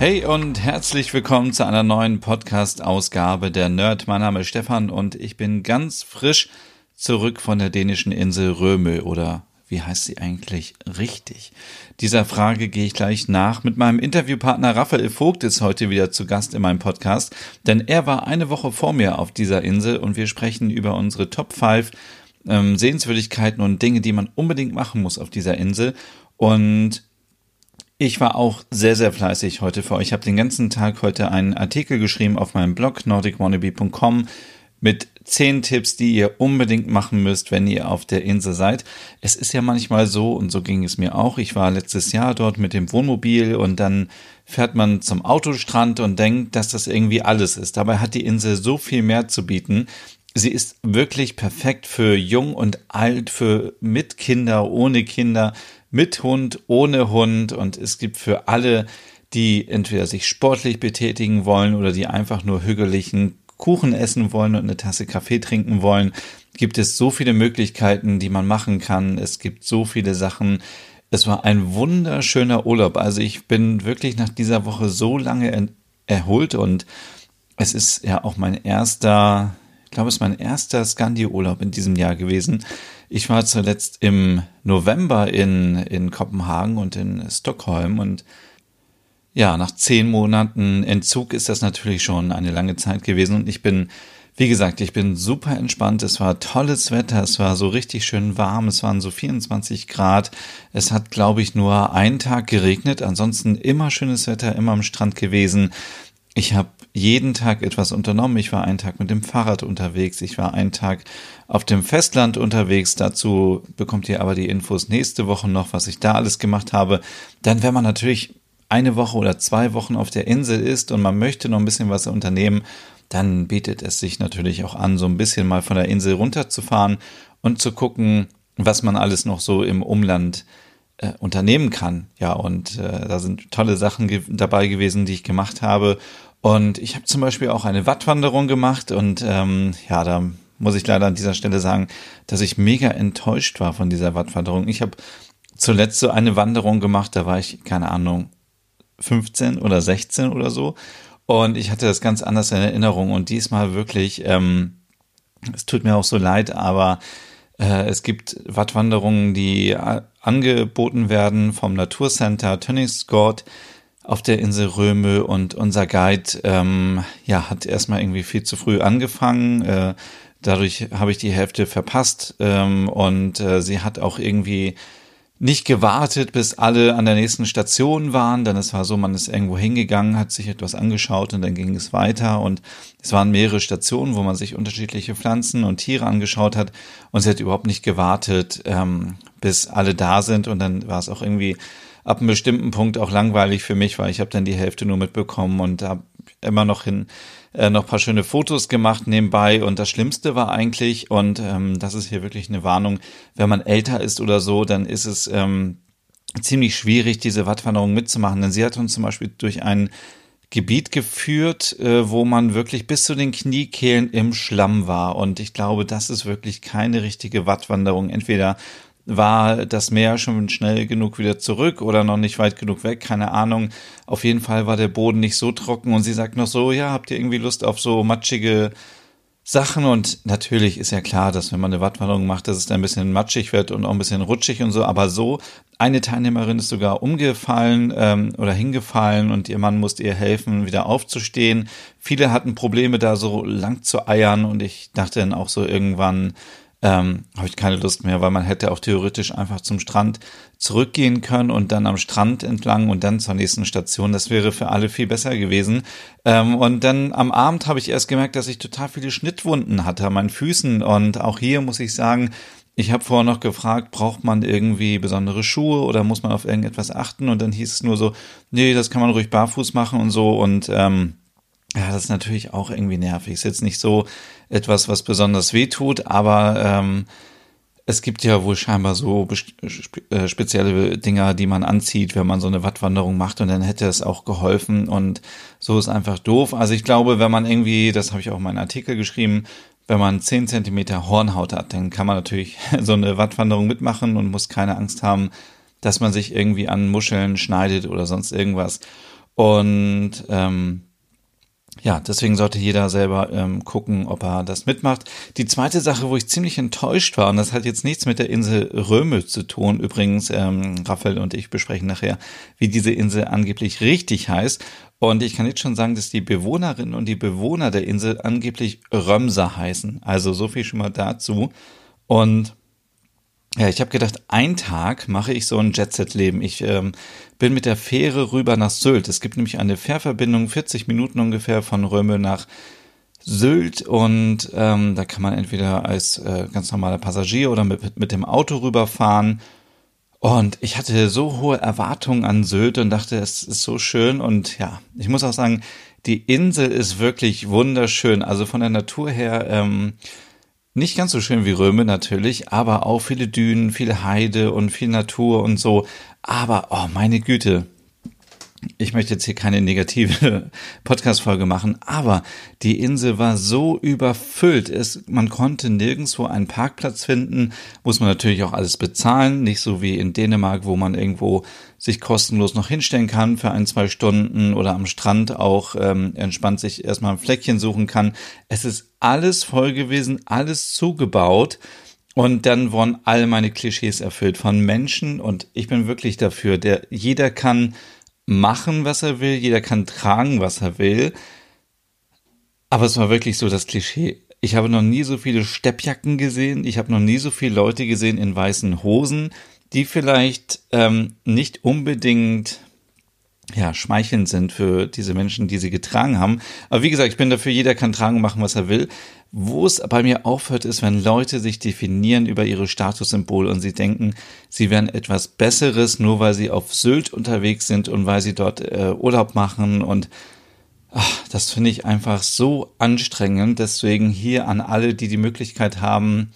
Hey und herzlich willkommen zu einer neuen Podcast-Ausgabe der Nerd. Mein Name ist Stefan und ich bin ganz frisch zurück von der dänischen Insel Römö oder wie heißt sie eigentlich richtig? Dieser Frage gehe ich gleich nach. Mit meinem Interviewpartner Raphael Vogt ist heute wieder zu Gast in meinem Podcast, denn er war eine Woche vor mir auf dieser Insel und wir sprechen über unsere Top 5 ähm, Sehenswürdigkeiten und Dinge, die man unbedingt machen muss auf dieser Insel. Und ich war auch sehr, sehr fleißig heute für euch. Ich habe den ganzen Tag heute einen Artikel geschrieben auf meinem Blog nordicwannabe.com mit zehn Tipps, die ihr unbedingt machen müsst, wenn ihr auf der Insel seid. Es ist ja manchmal so, und so ging es mir auch, ich war letztes Jahr dort mit dem Wohnmobil und dann fährt man zum Autostrand und denkt, dass das irgendwie alles ist. Dabei hat die Insel so viel mehr zu bieten. Sie ist wirklich perfekt für jung und alt, für mit Kinder, ohne Kinder, mit Hund, ohne Hund und es gibt für alle, die entweder sich sportlich betätigen wollen oder die einfach nur hügeligen Kuchen essen wollen und eine Tasse Kaffee trinken wollen, gibt es so viele Möglichkeiten, die man machen kann. Es gibt so viele Sachen. Es war ein wunderschöner Urlaub. Also ich bin wirklich nach dieser Woche so lange erholt und es ist ja auch mein erster, ich glaube, es ist mein erster Scandi-Urlaub in diesem Jahr gewesen. Ich war zuletzt im November in, in Kopenhagen und in Stockholm und ja, nach zehn Monaten Entzug ist das natürlich schon eine lange Zeit gewesen und ich bin, wie gesagt, ich bin super entspannt. Es war tolles Wetter, es war so richtig schön warm, es waren so 24 Grad. Es hat, glaube ich, nur einen Tag geregnet, ansonsten immer schönes Wetter, immer am Strand gewesen. Ich habe jeden Tag etwas unternommen. Ich war einen Tag mit dem Fahrrad unterwegs. Ich war einen Tag auf dem Festland unterwegs. Dazu bekommt ihr aber die Infos nächste Woche noch, was ich da alles gemacht habe. Dann, wenn man natürlich eine Woche oder zwei Wochen auf der Insel ist und man möchte noch ein bisschen was unternehmen, dann bietet es sich natürlich auch an, so ein bisschen mal von der Insel runterzufahren und zu gucken, was man alles noch so im Umland äh, unternehmen kann. Ja, und äh, da sind tolle Sachen ge dabei gewesen, die ich gemacht habe. Und ich habe zum Beispiel auch eine Wattwanderung gemacht und ähm, ja, da muss ich leider an dieser Stelle sagen, dass ich mega enttäuscht war von dieser Wattwanderung. Ich habe zuletzt so eine Wanderung gemacht, da war ich, keine Ahnung, 15 oder 16 oder so. Und ich hatte das ganz anders in Erinnerung. Und diesmal wirklich, ähm, es tut mir auch so leid, aber äh, es gibt Wattwanderungen, die angeboten werden vom Naturcenter Tönnigsgård auf der Insel Röme und unser Guide ähm, ja hat erstmal irgendwie viel zu früh angefangen. Äh, dadurch habe ich die Hälfte verpasst ähm, und äh, sie hat auch irgendwie nicht gewartet, bis alle an der nächsten Station waren. Dann es war so, man ist irgendwo hingegangen, hat sich etwas angeschaut und dann ging es weiter. Und es waren mehrere Stationen, wo man sich unterschiedliche Pflanzen und Tiere angeschaut hat. Und sie hat überhaupt nicht gewartet, ähm, bis alle da sind. Und dann war es auch irgendwie ab einem bestimmten Punkt auch langweilig für mich, weil ich habe dann die Hälfte nur mitbekommen und habe immer noch hin äh, noch paar schöne Fotos gemacht nebenbei und das Schlimmste war eigentlich und ähm, das ist hier wirklich eine Warnung, wenn man älter ist oder so, dann ist es ähm, ziemlich schwierig, diese Wattwanderung mitzumachen, denn sie hat uns zum Beispiel durch ein Gebiet geführt, äh, wo man wirklich bis zu den Kniekehlen im Schlamm war. Und ich glaube, das ist wirklich keine richtige Wattwanderung. Entweder war das Meer schon schnell genug wieder zurück oder noch nicht weit genug weg, keine Ahnung. Auf jeden Fall war der Boden nicht so trocken und sie sagt noch so, ja, habt ihr irgendwie Lust auf so matschige Sachen und natürlich ist ja klar, dass wenn man eine Wattwanderung macht, dass es dann ein bisschen matschig wird und auch ein bisschen rutschig und so, aber so, eine Teilnehmerin ist sogar umgefallen ähm, oder hingefallen und ihr Mann musste ihr helfen, wieder aufzustehen. Viele hatten Probleme, da so lang zu eiern und ich dachte dann auch so irgendwann, ähm, habe ich keine Lust mehr, weil man hätte auch theoretisch einfach zum Strand zurückgehen können und dann am Strand entlang und dann zur nächsten Station. Das wäre für alle viel besser gewesen. Ähm, und dann am Abend habe ich erst gemerkt, dass ich total viele Schnittwunden hatte an meinen Füßen. Und auch hier muss ich sagen, Ich habe vorher noch gefragt, braucht man irgendwie besondere Schuhe oder muss man auf irgendetwas achten? Und dann hieß es nur so, nee, das kann man ruhig barfuß machen und so. Und ähm, ja, das ist natürlich auch irgendwie nervig. Ist jetzt nicht so etwas, was besonders weh tut, aber ähm, es gibt ja wohl scheinbar so äh, spezielle Dinger, die man anzieht, wenn man so eine Wattwanderung macht und dann hätte es auch geholfen und so ist einfach doof. Also ich glaube, wenn man irgendwie, das habe ich auch in meinem Artikel geschrieben, wenn man 10 Zentimeter Hornhaut hat, dann kann man natürlich so eine Wattwanderung mitmachen und muss keine Angst haben, dass man sich irgendwie an Muscheln schneidet oder sonst irgendwas. Und ähm, ja, deswegen sollte jeder selber ähm, gucken, ob er das mitmacht. Die zweite Sache, wo ich ziemlich enttäuscht war, und das hat jetzt nichts mit der Insel Röme zu tun, übrigens, ähm, Raphael und ich besprechen nachher, wie diese Insel angeblich richtig heißt. Und ich kann jetzt schon sagen, dass die Bewohnerinnen und die Bewohner der Insel angeblich Römser heißen. Also so viel schon mal dazu. Und ja, ich habe gedacht, ein Tag mache ich so ein Jet-Set-Leben. Ich ähm, bin mit der Fähre rüber nach Sylt. Es gibt nämlich eine Fährverbindung, 40 Minuten ungefähr von Röme nach Sylt und ähm, da kann man entweder als äh, ganz normaler Passagier oder mit, mit dem Auto rüberfahren. Und ich hatte so hohe Erwartungen an Sylt und dachte, es ist so schön. Und ja, ich muss auch sagen, die Insel ist wirklich wunderschön. Also von der Natur her ähm, nicht ganz so schön wie Röme natürlich, aber auch viele Dünen, viele Heide und viel Natur und so. Aber, oh meine Güte, ich möchte jetzt hier keine negative Podcast-Folge machen, aber die Insel war so überfüllt. Es, man konnte nirgendwo einen Parkplatz finden, muss man natürlich auch alles bezahlen, nicht so wie in Dänemark, wo man irgendwo sich kostenlos noch hinstellen kann für ein, zwei Stunden oder am Strand auch ähm, entspannt sich erstmal ein Fleckchen suchen kann. Es ist alles voll gewesen, alles zugebaut. Und dann wurden all meine Klischees erfüllt von Menschen und ich bin wirklich dafür, der, jeder kann machen, was er will, jeder kann tragen, was er will. Aber es war wirklich so das Klischee. Ich habe noch nie so viele Steppjacken gesehen, ich habe noch nie so viele Leute gesehen in weißen Hosen, die vielleicht ähm, nicht unbedingt ja, schmeichelnd sind für diese Menschen, die sie getragen haben. Aber wie gesagt, ich bin dafür, jeder kann tragen und machen, was er will. Wo es bei mir aufhört, ist, wenn Leute sich definieren über ihre Statussymbole und sie denken, sie wären etwas Besseres, nur weil sie auf Sylt unterwegs sind und weil sie dort äh, Urlaub machen und ach, das finde ich einfach so anstrengend. Deswegen hier an alle, die die Möglichkeit haben,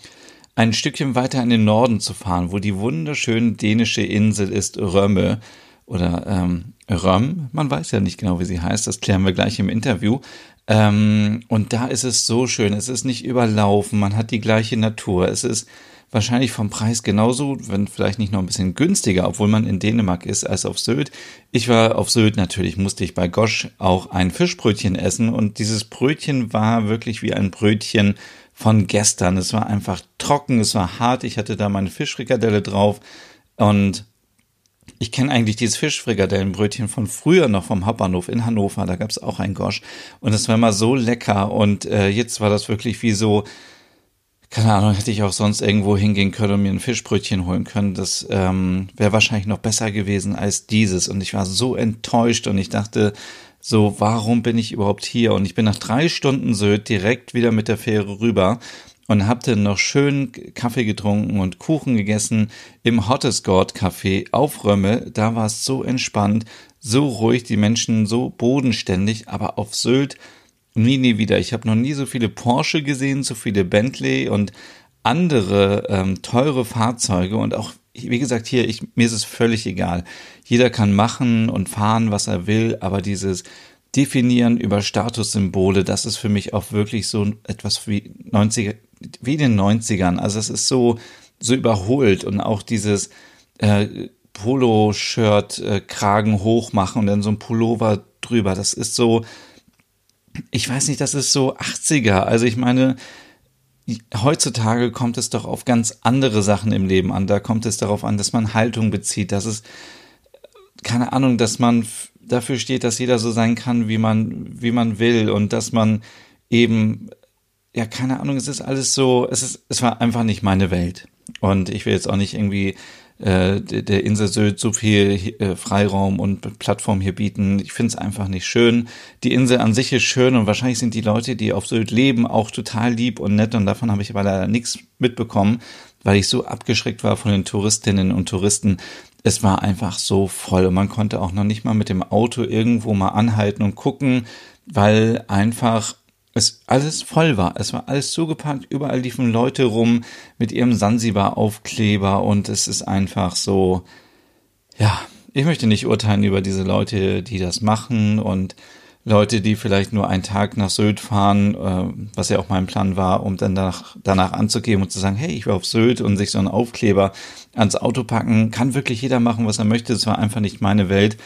ein Stückchen weiter in den Norden zu fahren, wo die wunderschöne dänische Insel ist, Römme oder ähm, Röm. Man weiß ja nicht genau, wie sie heißt. Das klären wir gleich im Interview. Ähm, und da ist es so schön. Es ist nicht überlaufen. Man hat die gleiche Natur. Es ist wahrscheinlich vom Preis genauso, wenn vielleicht nicht noch ein bisschen günstiger, obwohl man in Dänemark ist, als auf Sylt. Ich war auf Sylt natürlich, musste ich bei Gosch auch ein Fischbrötchen essen und dieses Brötchen war wirklich wie ein Brötchen von gestern. Es war einfach trocken, es war hart. Ich hatte da meine Fischfrikadelle drauf und ich kenne eigentlich dieses Fischfrikadellenbrötchen von früher noch vom Hauptbahnhof in Hannover. Da gab es auch ein Gosch. Und es war immer so lecker. Und äh, jetzt war das wirklich wie so, keine Ahnung, hätte ich auch sonst irgendwo hingehen können und mir ein Fischbrötchen holen können. Das ähm, wäre wahrscheinlich noch besser gewesen als dieses. Und ich war so enttäuscht und ich dachte, so, warum bin ich überhaupt hier? Und ich bin nach drei Stunden Sylt direkt wieder mit der Fähre rüber und hab dann noch schön Kaffee getrunken und Kuchen gegessen im Hottesgord Café auf Römme. Da war es so entspannt, so ruhig, die Menschen so bodenständig, aber auf Sylt nie, nie wieder. Ich habe noch nie so viele Porsche gesehen, so viele Bentley und andere ähm, teure Fahrzeuge und auch, wie gesagt, hier, ich, mir ist es völlig egal. Jeder kann machen und fahren, was er will, aber dieses Definieren über Statussymbole, das ist für mich auch wirklich so etwas wie 90er, wie in den 90ern. Also es ist so, so überholt und auch dieses äh, Polo-Shirt, äh, Kragen hochmachen und dann so ein Pullover drüber. Das ist so, ich weiß nicht, das ist so 80er. Also ich meine, heutzutage kommt es doch auf ganz andere Sachen im Leben an. Da kommt es darauf an, dass man Haltung bezieht, dass es, keine Ahnung, dass man dafür steht, dass jeder so sein kann, wie man, wie man will und dass man eben ja, keine Ahnung, es ist alles so, es ist, es war einfach nicht meine Welt. Und ich will jetzt auch nicht irgendwie äh, der Insel Sylt so viel äh, Freiraum und Plattform hier bieten. Ich finde es einfach nicht schön. Die Insel an sich ist schön und wahrscheinlich sind die Leute, die auf Sylt leben, auch total lieb und nett und davon habe ich aber leider nichts mitbekommen, weil ich so abgeschreckt war von den Touristinnen und Touristen. Es war einfach so voll und man konnte auch noch nicht mal mit dem Auto irgendwo mal anhalten und gucken, weil einfach es alles voll war. Es war alles zugepackt, überall liefen Leute rum mit ihrem Sansibar-Aufkleber und es ist einfach so, ja, ich möchte nicht urteilen über diese Leute, die das machen und Leute, die vielleicht nur einen Tag nach Sylt fahren, äh, was ja auch mein Plan war, um dann danach, danach anzugeben und zu sagen, hey, ich war auf Sylt und sich so einen Aufkleber ans Auto packen, kann wirklich jeder machen, was er möchte. Es war einfach nicht meine Welt.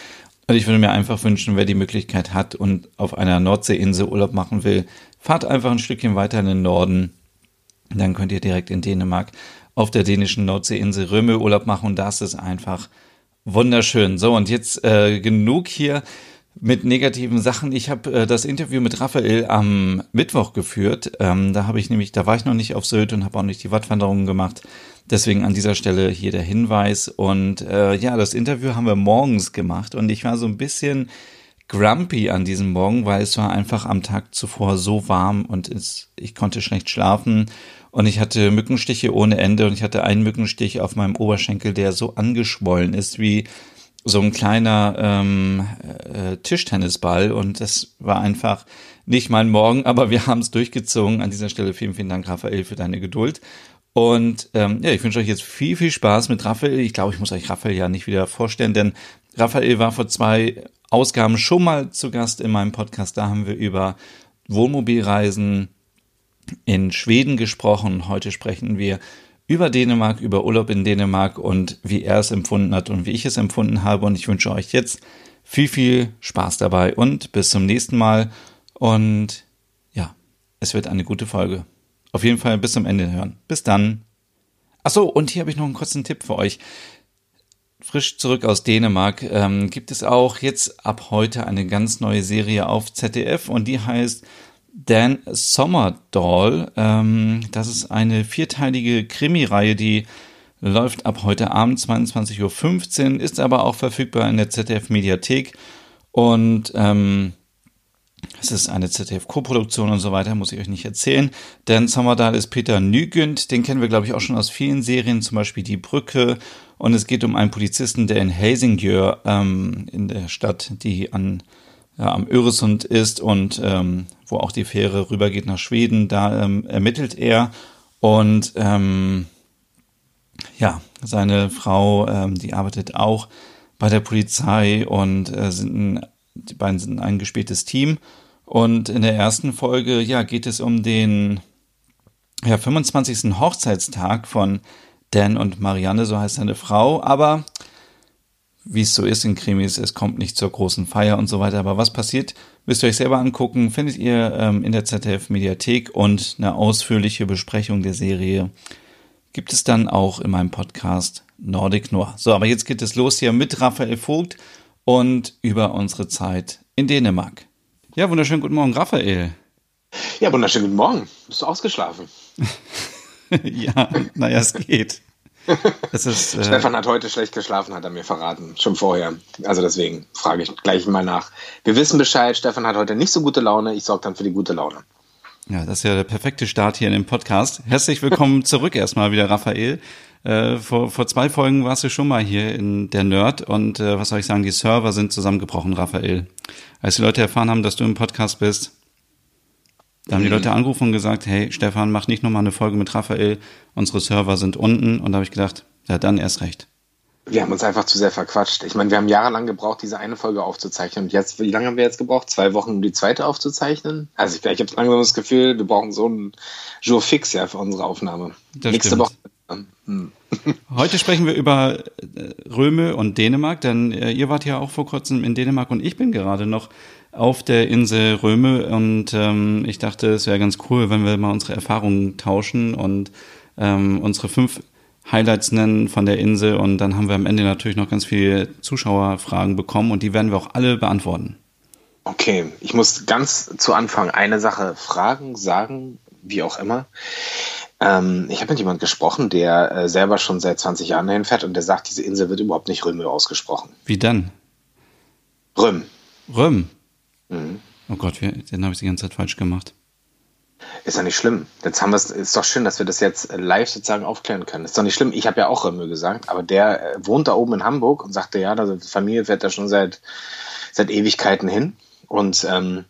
Und ich würde mir einfach wünschen, wer die Möglichkeit hat und auf einer Nordseeinsel Urlaub machen will, fahrt einfach ein Stückchen weiter in den Norden. Dann könnt ihr direkt in Dänemark auf der dänischen Nordseeinsel Röme Urlaub machen und das ist einfach wunderschön. So, und jetzt äh, genug hier mit negativen Sachen. Ich habe äh, das Interview mit Raphael am Mittwoch geführt. Ähm, da habe ich nämlich, da war ich noch nicht auf Sylt und habe auch nicht die Wattwanderungen gemacht. Deswegen an dieser Stelle hier der Hinweis. Und äh, ja, das Interview haben wir morgens gemacht und ich war so ein bisschen grumpy an diesem Morgen, weil es war einfach am Tag zuvor so warm und es, ich konnte schlecht schlafen und ich hatte Mückenstiche ohne Ende und ich hatte einen Mückenstich auf meinem Oberschenkel, der so angeschwollen ist wie so ein kleiner ähm, äh, Tischtennisball und das war einfach nicht mein Morgen, aber wir haben es durchgezogen. An dieser Stelle vielen, vielen Dank, Raphael, für deine Geduld. Und ähm, ja, ich wünsche euch jetzt viel, viel Spaß mit Raphael. Ich glaube, ich muss euch Raphael ja nicht wieder vorstellen, denn Raphael war vor zwei Ausgaben schon mal zu Gast in meinem Podcast. Da haben wir über Wohnmobilreisen in Schweden gesprochen. Heute sprechen wir über Dänemark, über Urlaub in Dänemark und wie er es empfunden hat und wie ich es empfunden habe. Und ich wünsche euch jetzt viel, viel Spaß dabei und bis zum nächsten Mal. Und ja, es wird eine gute Folge. Auf jeden Fall bis zum Ende hören. Bis dann. Achso, und hier habe ich noch einen kurzen Tipp für euch. Frisch zurück aus Dänemark ähm, gibt es auch jetzt ab heute eine ganz neue Serie auf ZDF und die heißt Dan Sommerdoll. Ähm, das ist eine vierteilige Krimireihe, die läuft ab heute Abend 22.15 Uhr, ist aber auch verfügbar in der ZDF-Mediathek. Und ähm, es ist eine ZDF-Koproduktion und so weiter, muss ich euch nicht erzählen. Dan Sommerdahl ist Peter Nygünd, den kennen wir, glaube ich, auch schon aus vielen Serien, zum Beispiel Die Brücke. Und es geht um einen Polizisten, der in Helsingør, ähm, in der Stadt, die an ja, am Öresund ist und ähm, wo auch die Fähre rübergeht nach Schweden. Da ähm, ermittelt er und ähm, ja, seine Frau, ähm, die arbeitet auch bei der Polizei und äh, sind ein, die beiden sind ein eingespieltes Team. Und in der ersten Folge, ja, geht es um den ja, 25. Hochzeitstag von Dan und Marianne, so heißt seine Frau. Aber wie es so ist in Krimis, es kommt nicht zur großen Feier und so weiter. Aber was passiert, müsst ihr euch selber angucken. Findet ihr ähm, in der ZDF Mediathek und eine ausführliche Besprechung der Serie gibt es dann auch in meinem Podcast Nordic Noir. So, aber jetzt geht es los hier mit Raphael Vogt und über unsere Zeit in Dänemark. Ja, wunderschönen guten Morgen, Raphael. Ja, wunderschönen guten Morgen. Bist du ausgeschlafen? ja, naja, es geht. Ist, äh Stefan hat heute schlecht geschlafen, hat er mir verraten, schon vorher. Also deswegen frage ich gleich mal nach. Wir wissen Bescheid, Stefan hat heute nicht so gute Laune, ich sorge dann für die gute Laune. Ja, das ist ja der perfekte Start hier in dem Podcast. Herzlich willkommen zurück erstmal wieder, Raphael. Äh, vor, vor zwei Folgen warst du schon mal hier in der Nerd und äh, was soll ich sagen, die Server sind zusammengebrochen, Raphael. Als die Leute erfahren haben, dass du im Podcast bist, da haben die Leute angerufen und gesagt, hey Stefan, mach nicht nochmal eine Folge mit Raphael, unsere Server sind unten. Und da habe ich gedacht, ja, dann erst recht. Wir haben uns einfach zu sehr verquatscht. Ich meine, wir haben jahrelang gebraucht, diese eine Folge aufzuzeichnen. Und jetzt, wie lange haben wir jetzt gebraucht? Zwei Wochen, um die zweite aufzuzeichnen? Also ich, ich habe langsam das Gefühl, wir brauchen so einen Jour fix ja für unsere Aufnahme. Das Nächste stimmt. Woche. Hm. Heute sprechen wir über äh, Röme und Dänemark, denn äh, ihr wart ja auch vor kurzem in Dänemark und ich bin gerade noch auf der Insel Röme und ähm, ich dachte, es wäre ganz cool, wenn wir mal unsere Erfahrungen tauschen und ähm, unsere fünf Highlights nennen von der Insel und dann haben wir am Ende natürlich noch ganz viele Zuschauerfragen bekommen und die werden wir auch alle beantworten. Okay, ich muss ganz zu Anfang eine Sache fragen, sagen, wie auch immer. Ähm, ich habe mit jemandem gesprochen, der äh, selber schon seit 20 Jahren dahin fährt und der sagt, diese Insel wird überhaupt nicht Römö ausgesprochen. Wie dann? Röm. Röm. Mhm. Oh Gott, den habe ich die ganze Zeit falsch gemacht. Ist doch nicht schlimm. Jetzt haben wir es, ist doch schön, dass wir das jetzt live sozusagen aufklären können. Ist doch nicht schlimm. Ich habe ja auch Römö gesagt, aber der äh, wohnt da oben in Hamburg und sagte, ja, also die Familie fährt da schon seit, seit Ewigkeiten hin. Und ähm,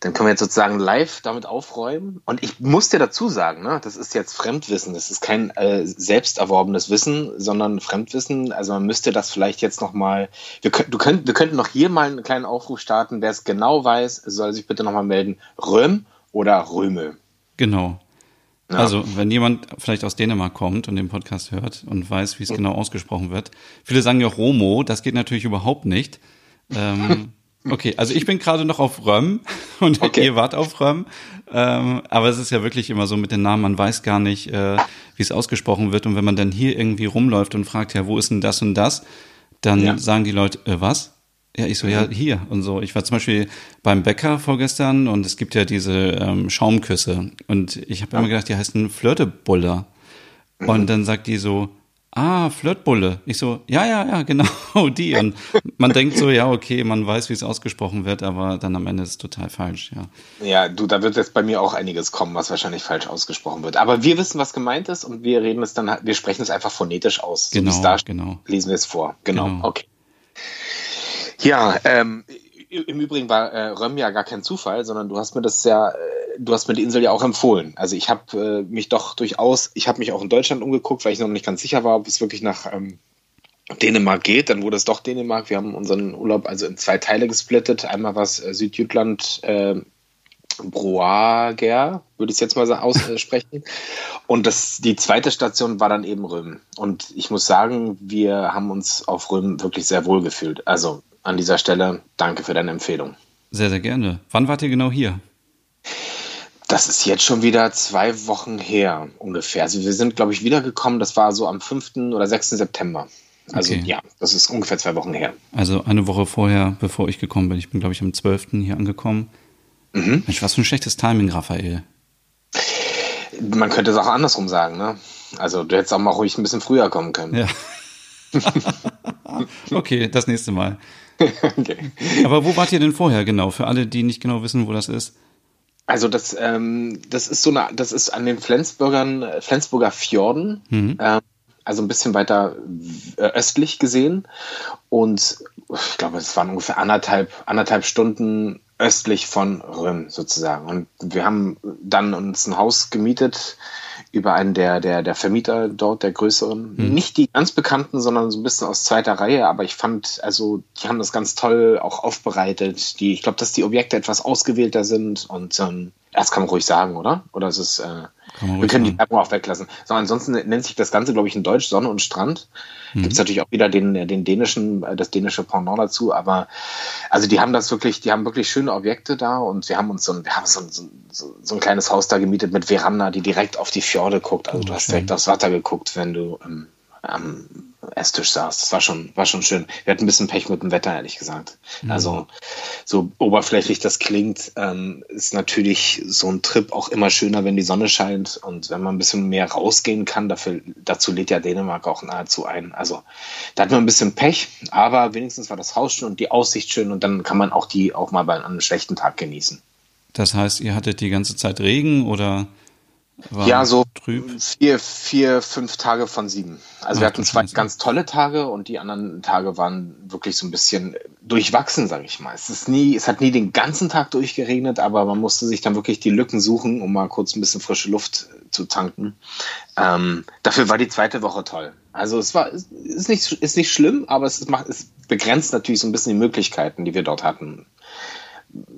dann können wir jetzt sozusagen live damit aufräumen. Und ich muss dir dazu sagen, ne, das ist jetzt Fremdwissen. Das ist kein äh, selbst erworbenes Wissen, sondern Fremdwissen. Also man müsste das vielleicht jetzt nochmal, wir, du könnt, wir könnten noch hier mal einen kleinen Aufruf starten. Wer es genau weiß, soll sich bitte nochmal melden. Röm oder Röme. Genau. Ja. Also, wenn jemand vielleicht aus Dänemark kommt und den Podcast hört und weiß, wie es genau ausgesprochen wird. Viele sagen ja Romo, das geht natürlich überhaupt nicht. Ähm, okay, also ich bin gerade noch auf Röm und okay. ihr wart auf Röm. Ähm, aber es ist ja wirklich immer so mit den Namen, man weiß gar nicht, äh, wie es ausgesprochen wird. Und wenn man dann hier irgendwie rumläuft und fragt, ja, wo ist denn das und das, dann ja. sagen die Leute, äh, was? Ja, ich so, ja, mhm. hier und so. Ich war zum Beispiel beim Bäcker vorgestern und es gibt ja diese ähm, Schaumküsse. Und ich habe immer gedacht, die heißen Flirtebuller. Und dann sagt die so, ah, Flirtbulle. Ich so, ja, ja, ja, genau, die. Und man denkt so, ja, okay, man weiß, wie es ausgesprochen wird, aber dann am Ende ist es total falsch, ja. Ja, du, da wird jetzt bei mir auch einiges kommen, was wahrscheinlich falsch ausgesprochen wird. Aber wir wissen, was gemeint ist und wir reden es dann, wir sprechen es einfach phonetisch aus. Genau, so genau. Lesen wir es vor. Genau, genau. okay. Ja, ähm, im Übrigen war äh, Röm ja gar kein Zufall, sondern du hast mir das ja, äh, du hast mir die Insel ja auch empfohlen. Also ich habe äh, mich doch durchaus, ich habe mich auch in Deutschland umgeguckt, weil ich noch nicht ganz sicher war, ob es wirklich nach ähm, Dänemark geht. Dann wurde es doch Dänemark. Wir haben unseren Urlaub also in zwei Teile gesplittet. Einmal was äh, Südjütland, äh, Broager, würde ich es jetzt mal aussprechen. Und das, die zweite Station war dann eben Röm. Und ich muss sagen, wir haben uns auf Röm wirklich sehr wohl gefühlt. Also an dieser Stelle danke für deine Empfehlung. Sehr, sehr gerne. Wann wart ihr genau hier? Das ist jetzt schon wieder zwei Wochen her ungefähr. Also wir sind, glaube ich, wiedergekommen. Das war so am 5. oder 6. September. Also okay. ja, das ist ungefähr zwei Wochen her. Also eine Woche vorher, bevor ich gekommen bin. Ich bin, glaube ich, am 12. hier angekommen. Mhm. Mensch, was für ein schlechtes Timing, Raphael. Man könnte es auch andersrum sagen, ne? Also du hättest auch mal ruhig ein bisschen früher kommen können. Ja. okay, das nächste Mal. okay. Aber wo wart ihr denn vorher genau? Für alle, die nicht genau wissen, wo das ist. Also das, ähm, das ist so eine, das ist an den Flensburgern, Flensburger Fjorden, mhm. ähm, also ein bisschen weiter äh, östlich gesehen. Und ich glaube, es waren ungefähr anderthalb, anderthalb Stunden östlich von Röm sozusagen. Und wir haben dann uns ein Haus gemietet über einen der, der, der Vermieter dort, der größeren. Mhm. Nicht die ganz bekannten, sondern so ein bisschen aus zweiter Reihe, aber ich fand, also die haben das ganz toll auch aufbereitet. Die, ich glaube, dass die Objekte etwas ausgewählter sind und ähm, das kann man ruhig sagen, oder? Oder ist es äh, wir können die Werbung auch weglassen. So, ansonsten nennt sich das Ganze, glaube ich, in Deutsch Sonne und Strand. Mhm. Gibt es natürlich auch wieder den, den dänischen, äh, das dänische Pendant dazu, aber also die haben das wirklich, die haben wirklich schöne Objekte da und wir haben uns so ein, wir haben so ein, so, so ein kleines Haus da gemietet mit Veranda, die direkt auf die Fjorde guckt. Also oh, du hast direkt aufs Wasser geguckt, wenn du ähm, am Esstisch saß. Das war schon, war schon schön. Wir hatten ein bisschen Pech mit dem Wetter, ehrlich gesagt. Mhm. Also, so oberflächlich das klingt, ähm, ist natürlich so ein Trip auch immer schöner, wenn die Sonne scheint und wenn man ein bisschen mehr rausgehen kann. Dafür, dazu lädt ja Dänemark auch nahezu ein. Also, da hat man ein bisschen Pech, aber wenigstens war das Haus schön und die Aussicht schön und dann kann man auch die auch mal bei einem schlechten Tag genießen. Das heißt, ihr hattet die ganze Zeit Regen oder? Ja, so trüb. vier, vier, fünf Tage von sieben. Also Ach, wir hatten zwei ganz tolle Tage und die anderen Tage waren wirklich so ein bisschen durchwachsen, sage ich mal. Es ist nie, es hat nie den ganzen Tag durchgeregnet, aber man musste sich dann wirklich die Lücken suchen, um mal kurz ein bisschen frische Luft zu tanken. Ähm, dafür war die zweite Woche toll. Also es war, ist nicht, ist nicht schlimm, aber es macht, es begrenzt natürlich so ein bisschen die Möglichkeiten, die wir dort hatten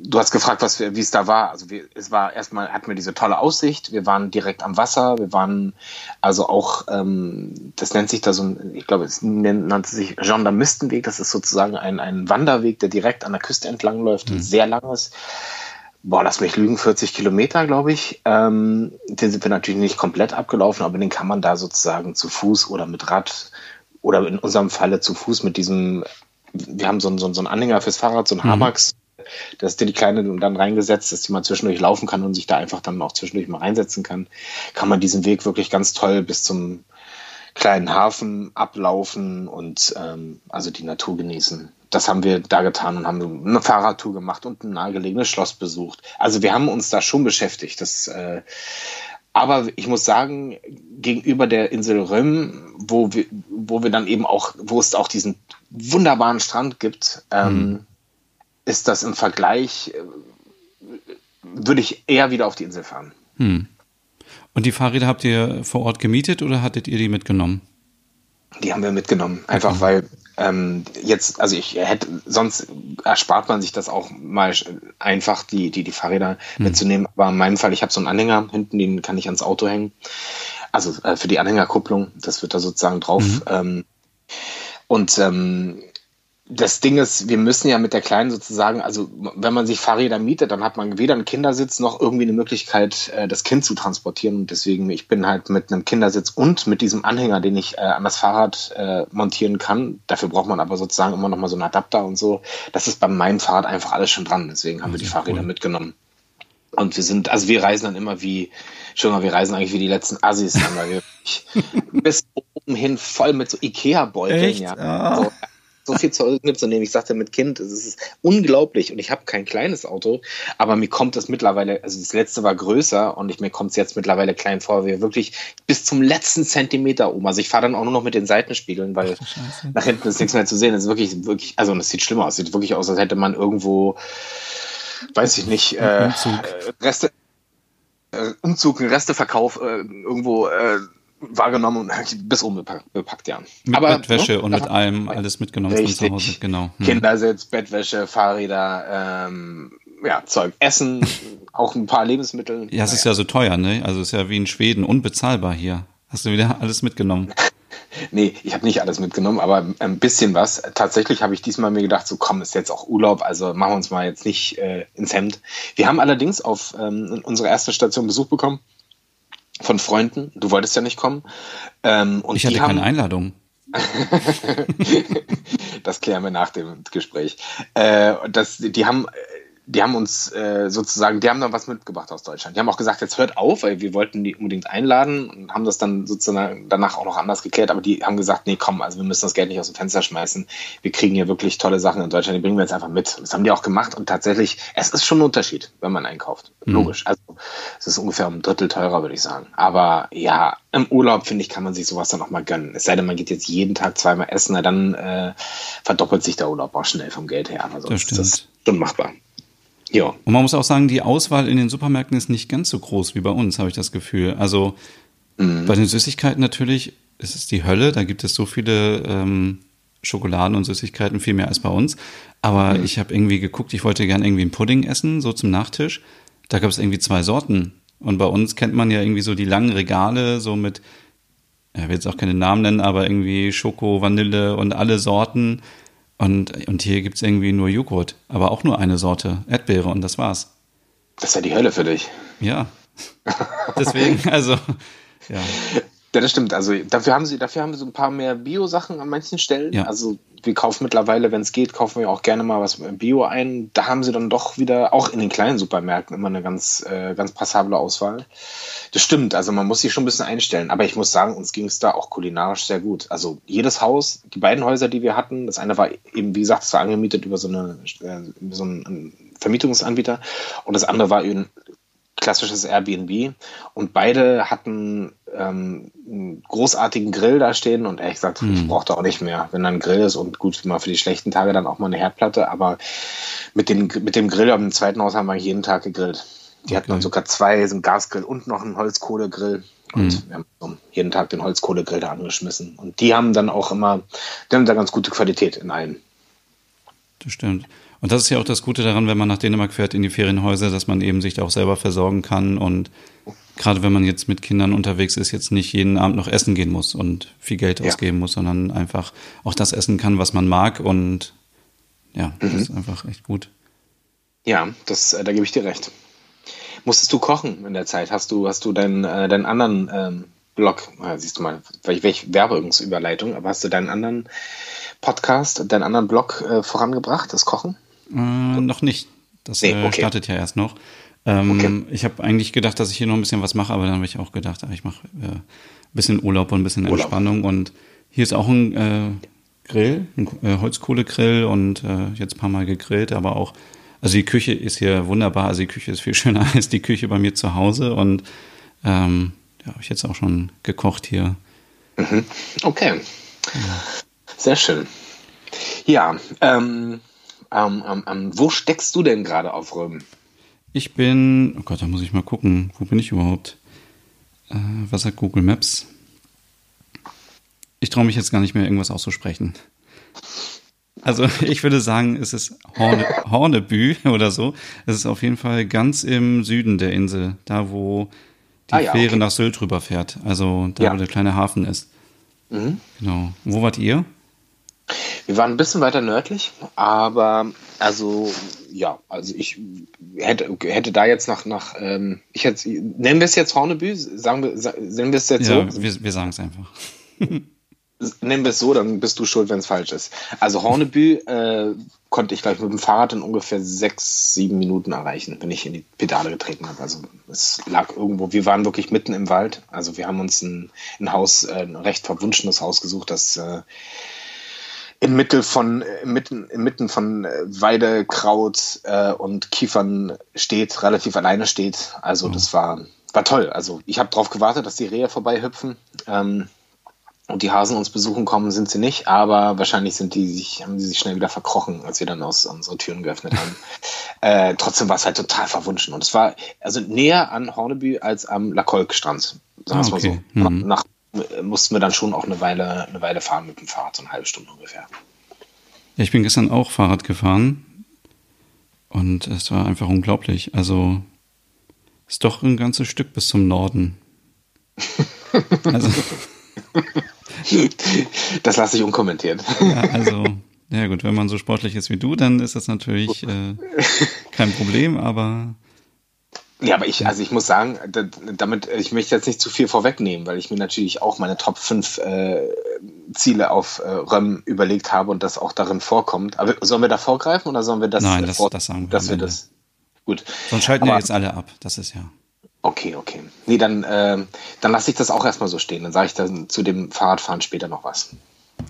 du hast gefragt, was wie es da war. Also wir, es war erstmal hatten wir diese tolle Aussicht. Wir waren direkt am Wasser. Wir waren also auch, ähm, das nennt sich da so ein, ich glaube, es nannte sich Gendarmistenweg. Das ist sozusagen ein, ein Wanderweg, der direkt an der Küste entlang läuft, mhm. sehr langes. Boah, lass mich lügen, 40 Kilometer, glaube ich. Ähm, den sind wir natürlich nicht komplett abgelaufen, aber den kann man da sozusagen zu Fuß oder mit Rad oder in unserem Falle zu Fuß mit diesem, wir haben so einen, so einen Anhänger fürs Fahrrad, so ein mhm. Hamax dass die Kleine dann reingesetzt, dass die mal zwischendurch laufen kann und sich da einfach dann auch zwischendurch mal reinsetzen kann, kann man diesen Weg wirklich ganz toll bis zum kleinen Hafen ablaufen und ähm, also die Natur genießen. Das haben wir da getan und haben eine Fahrradtour gemacht und ein nahegelegenes Schloss besucht. Also wir haben uns da schon beschäftigt. Das, äh, aber ich muss sagen, gegenüber der Insel Röm, wo wir, wo wir dann eben auch, wo es auch diesen wunderbaren Strand gibt, ähm, mhm. Ist das im Vergleich, äh, würde ich eher wieder auf die Insel fahren. Mhm. Und die Fahrräder habt ihr vor Ort gemietet oder hattet ihr die mitgenommen? Die haben wir mitgenommen, einfach okay. weil ähm, jetzt, also ich hätte, sonst erspart man sich das auch mal einfach, die, die, die Fahrräder hm. mitzunehmen. Aber in meinem Fall, ich habe so einen Anhänger hinten, den kann ich ans Auto hängen. Also äh, für die Anhängerkupplung, das wird da sozusagen drauf. Mhm. Ähm, und ähm, das Ding ist, wir müssen ja mit der Kleinen sozusagen, also wenn man sich Fahrräder mietet, dann hat man weder einen Kindersitz noch irgendwie eine Möglichkeit, äh, das Kind zu transportieren. Und deswegen, ich bin halt mit einem Kindersitz und mit diesem Anhänger, den ich äh, an das Fahrrad äh, montieren kann. Dafür braucht man aber sozusagen immer noch mal so einen Adapter und so. Das ist bei meinem Fahrrad einfach alles schon dran. Deswegen haben wir die Fahrräder cool. mitgenommen. Und wir sind, also wir reisen dann immer wie, schon mal, wir reisen eigentlich wie die letzten Assis, weil wir bis oben hin voll mit so Ikea-Beuteln, ja. Ah. So, so viel Zeug mitzunehmen. Ich sagte mit Kind, es ist unglaublich und ich habe kein kleines Auto, aber mir kommt das mittlerweile, also das letzte war größer und ich, mir kommt es jetzt mittlerweile klein vor, wie wirklich bis zum letzten Zentimeter um. Also ich fahre dann auch nur noch mit den Seitenspiegeln, weil Ach, nach hinten ist nichts mehr zu sehen. Es ist wirklich, wirklich, also es sieht schlimmer aus. Es sieht wirklich aus, als hätte man irgendwo, weiß ich nicht, äh, Reste, äh, Umzug, Resteverkauf äh, irgendwo äh, wahrgenommen und bis oben bepackt, ja. Mit Aber, Bettwäsche ne, und mit allem alles mitgenommen richtig. von zu Hause, genau. Hm. Kindersitz, Bettwäsche, Fahrräder, ähm, ja, Zeug, Essen, auch ein paar Lebensmittel. Ja, es ist ja so teuer, ne? Also es ist ja wie in Schweden unbezahlbar hier. Hast du wieder alles mitgenommen? nee, ich habe nicht alles mitgenommen, aber ein bisschen was. Tatsächlich habe ich diesmal mir gedacht, so komm, ist jetzt auch Urlaub, also machen wir uns mal jetzt nicht äh, ins Hemd. Wir haben allerdings auf ähm, unserer ersten Station Besuch bekommen von Freunden. Du wolltest ja nicht kommen. Ähm, und ich hatte keine Einladung. das klären wir nach dem Gespräch. Äh, das, die haben die haben uns äh, sozusagen, die haben dann was mitgebracht aus Deutschland. Die haben auch gesagt, jetzt hört auf, weil wir wollten die unbedingt einladen und haben das dann sozusagen danach auch noch anders geklärt, aber die haben gesagt, nee, komm, also wir müssen das Geld nicht aus dem Fenster schmeißen. Wir kriegen hier wirklich tolle Sachen in Deutschland, die bringen wir jetzt einfach mit. Das haben die auch gemacht und tatsächlich, es ist schon ein Unterschied, wenn man einkauft. Mhm. Logisch. Also es ist ungefähr um ein Drittel teurer, würde ich sagen. Aber ja, im Urlaub, finde ich, kann man sich sowas dann auch mal gönnen. Es sei denn, man geht jetzt jeden Tag zweimal essen, na, dann äh, verdoppelt sich der Urlaub auch schnell vom Geld her. Aber sonst ist das schon machbar. Ja. Und man muss auch sagen, die Auswahl in den Supermärkten ist nicht ganz so groß wie bei uns, habe ich das Gefühl. Also mhm. bei den Süßigkeiten natürlich ist es die Hölle. Da gibt es so viele ähm, Schokoladen und Süßigkeiten, viel mehr als bei uns. Aber mhm. ich habe irgendwie geguckt, ich wollte gern irgendwie einen Pudding essen, so zum Nachtisch. Da gab es irgendwie zwei Sorten. Und bei uns kennt man ja irgendwie so die langen Regale, so mit, ich will jetzt auch keine Namen nennen, aber irgendwie Schoko, Vanille und alle Sorten. Und, und hier gibt es irgendwie nur Joghurt, aber auch nur eine Sorte, Erdbeere und das war's. Das ist ja die Hölle für dich. Ja. Deswegen, also, ja. Ja, das stimmt. Also dafür haben sie, dafür haben sie ein paar mehr Bio-Sachen an manchen Stellen. Ja. Also wir kaufen mittlerweile, wenn es geht, kaufen wir auch gerne mal was Bio ein. Da haben sie dann doch wieder, auch in den kleinen Supermärkten, immer eine ganz, äh, ganz passable Auswahl. Das stimmt, also man muss sich schon ein bisschen einstellen. Aber ich muss sagen, uns ging es da auch kulinarisch sehr gut. Also jedes Haus, die beiden Häuser, die wir hatten, das eine war eben, wie gesagt, es war angemietet über so, eine, äh, so einen Vermietungsanbieter und das andere war eben klassisches Airbnb und beide hatten ähm, einen großartigen Grill da stehen und ehrlich gesagt, hm. ich brauchte auch nicht mehr, wenn dann ein Grill ist und gut, mal für die schlechten Tage dann auch mal eine Herdplatte, aber mit, den, mit dem Grill am zweiten Haus haben wir jeden Tag gegrillt. Die okay. hatten dann sogar zwei, so einen Gasgrill und noch einen Holzkohlegrill. Und hm. wir haben jeden Tag den Holzkohlegrill da angeschmissen. Und die haben dann auch immer, die haben da ganz gute Qualität in allen. Das stimmt. Und das ist ja auch das Gute daran, wenn man nach Dänemark fährt in die Ferienhäuser, dass man eben sich da auch selber versorgen kann und gerade wenn man jetzt mit Kindern unterwegs ist, jetzt nicht jeden Abend noch essen gehen muss und viel Geld ja. ausgeben muss, sondern einfach auch das essen kann, was man mag und ja, mhm. das ist einfach echt gut. Ja, das, äh, da gebe ich dir recht. Musstest du kochen in der Zeit? Hast du, hast du deinen, äh, deinen anderen ähm, Blog, äh, siehst du mal, welche Werbungsüberleitung, aber hast du deinen anderen Podcast, deinen anderen Blog äh, vorangebracht, das Kochen? Äh, noch nicht. Das nee, äh, okay. startet ja erst noch. Ähm, okay. Ich habe eigentlich gedacht, dass ich hier noch ein bisschen was mache, aber dann habe ich auch gedacht, ah, ich mache äh, ein bisschen Urlaub und ein bisschen Urlaub. Entspannung. Und hier ist auch ein äh, Grill, ein äh, Holzkohlegrill und jetzt ein paar Mal gegrillt, aber auch, also die Küche ist hier wunderbar. Also die Küche ist viel schöner als die Küche bei mir zu Hause und ähm, ja, habe ich jetzt auch schon gekocht hier. Mhm. Okay. Ja. Sehr schön. Ja, ähm, ähm, ähm, ähm, wo steckst du denn gerade auf Römen? Ich bin, oh Gott, da muss ich mal gucken, wo bin ich überhaupt? Äh, was sagt Google Maps? Ich traue mich jetzt gar nicht mehr, irgendwas auszusprechen. Also ich würde sagen, es ist Horne, Hornebü oder so. Es ist auf jeden Fall ganz im Süden der Insel, da wo die ah, ja, Fähre okay. nach Sylt rüberfährt. Also da, ja. wo der kleine Hafen ist. Mhm. Genau. Wo wart ihr? Wir waren ein bisschen weiter nördlich, aber also ja, also ich hätte, hätte da jetzt nach, nach ähm, ich hätte, nennen wir es jetzt Hornebü, sagen wir, nennen wir es jetzt ja, so? Wir, wir sagen es einfach. nennen wir es so, dann bist du schuld, wenn es falsch ist. Also Hornebü äh, konnte ich, glaube ich, mit dem Fahrrad in ungefähr sechs, sieben Minuten erreichen, wenn ich in die Pedale getreten habe. Also es lag irgendwo, wir waren wirklich mitten im Wald. Also wir haben uns ein, ein Haus, äh, ein recht verwunschenes Haus gesucht, das äh, inmitten von, inmitten, inmitten von äh, Weidekraut äh, und Kiefern steht, relativ alleine steht. Also mhm. das war, war toll. Also ich habe darauf gewartet, dass die Rehe vorbeihüpfen. Ähm, und die Hasen uns besuchen kommen, sind sie nicht, aber wahrscheinlich sind die sich, haben sie sich schnell wieder verkrochen, als wir dann aus unsere Türen geöffnet haben. äh, trotzdem war es halt total verwunschen. Und es war also näher an Horneby als am Lakolk-Strand. Sagen wir okay. mal so. Mhm. Nach, mussten wir dann schon auch eine Weile, eine Weile fahren mit dem Fahrrad, so eine halbe Stunde ungefähr. Ja, ich bin gestern auch Fahrrad gefahren und es war einfach unglaublich. Also ist doch ein ganzes Stück bis zum Norden. Also. das lasse ich unkommentiert. Ja, also, ja gut, wenn man so sportlich ist wie du, dann ist das natürlich äh, kein Problem, aber ja, aber ich, also ich muss sagen, damit, ich möchte jetzt nicht zu viel vorwegnehmen, weil ich mir natürlich auch meine Top 5 äh, Ziele auf äh, REM überlegt habe und das auch darin vorkommt. Aber sollen wir da vorgreifen oder sollen wir das? Nein, das, das sagen wir. Dass wir das. Gut. Sonst schalten aber, wir jetzt alle ab. Das ist ja. Okay, okay. Nee, dann, äh, dann lasse ich das auch erstmal so stehen. Dann sage ich dann zu dem Fahrradfahren später noch was.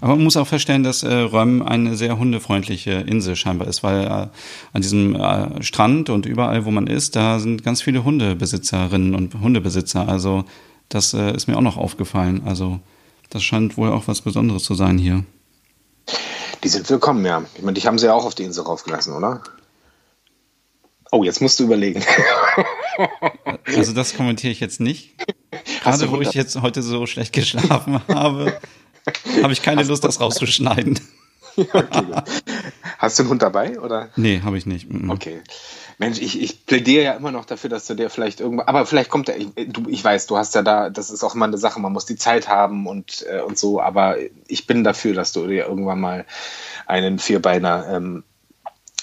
Aber man muss auch feststellen, dass äh, Röm eine sehr hundefreundliche Insel scheinbar ist, weil äh, an diesem äh, Strand und überall, wo man ist, da sind ganz viele Hundebesitzerinnen und Hundebesitzer. Also das äh, ist mir auch noch aufgefallen. Also das scheint wohl auch was Besonderes zu sein hier. Die sind willkommen, ja. Ich meine, dich haben sie ja auch auf die Insel raufgelassen, oder? Oh, jetzt musst du überlegen. also das kommentiere ich jetzt nicht. Gerade wo ich jetzt heute so schlecht geschlafen habe. Habe ich keine Hast Lust, das rauszuschneiden. okay, Hast du einen Hund dabei? Oder? Nee, habe ich nicht. Mhm. Okay. Mensch, ich, ich plädiere ja immer noch dafür, dass du dir vielleicht irgendwann, aber vielleicht kommt der, ich, du, ich weiß, du hast ja da, das ist auch immer eine Sache, man muss die Zeit haben und, äh, und so, aber ich bin dafür, dass du dir irgendwann mal einen Vierbeiner ähm,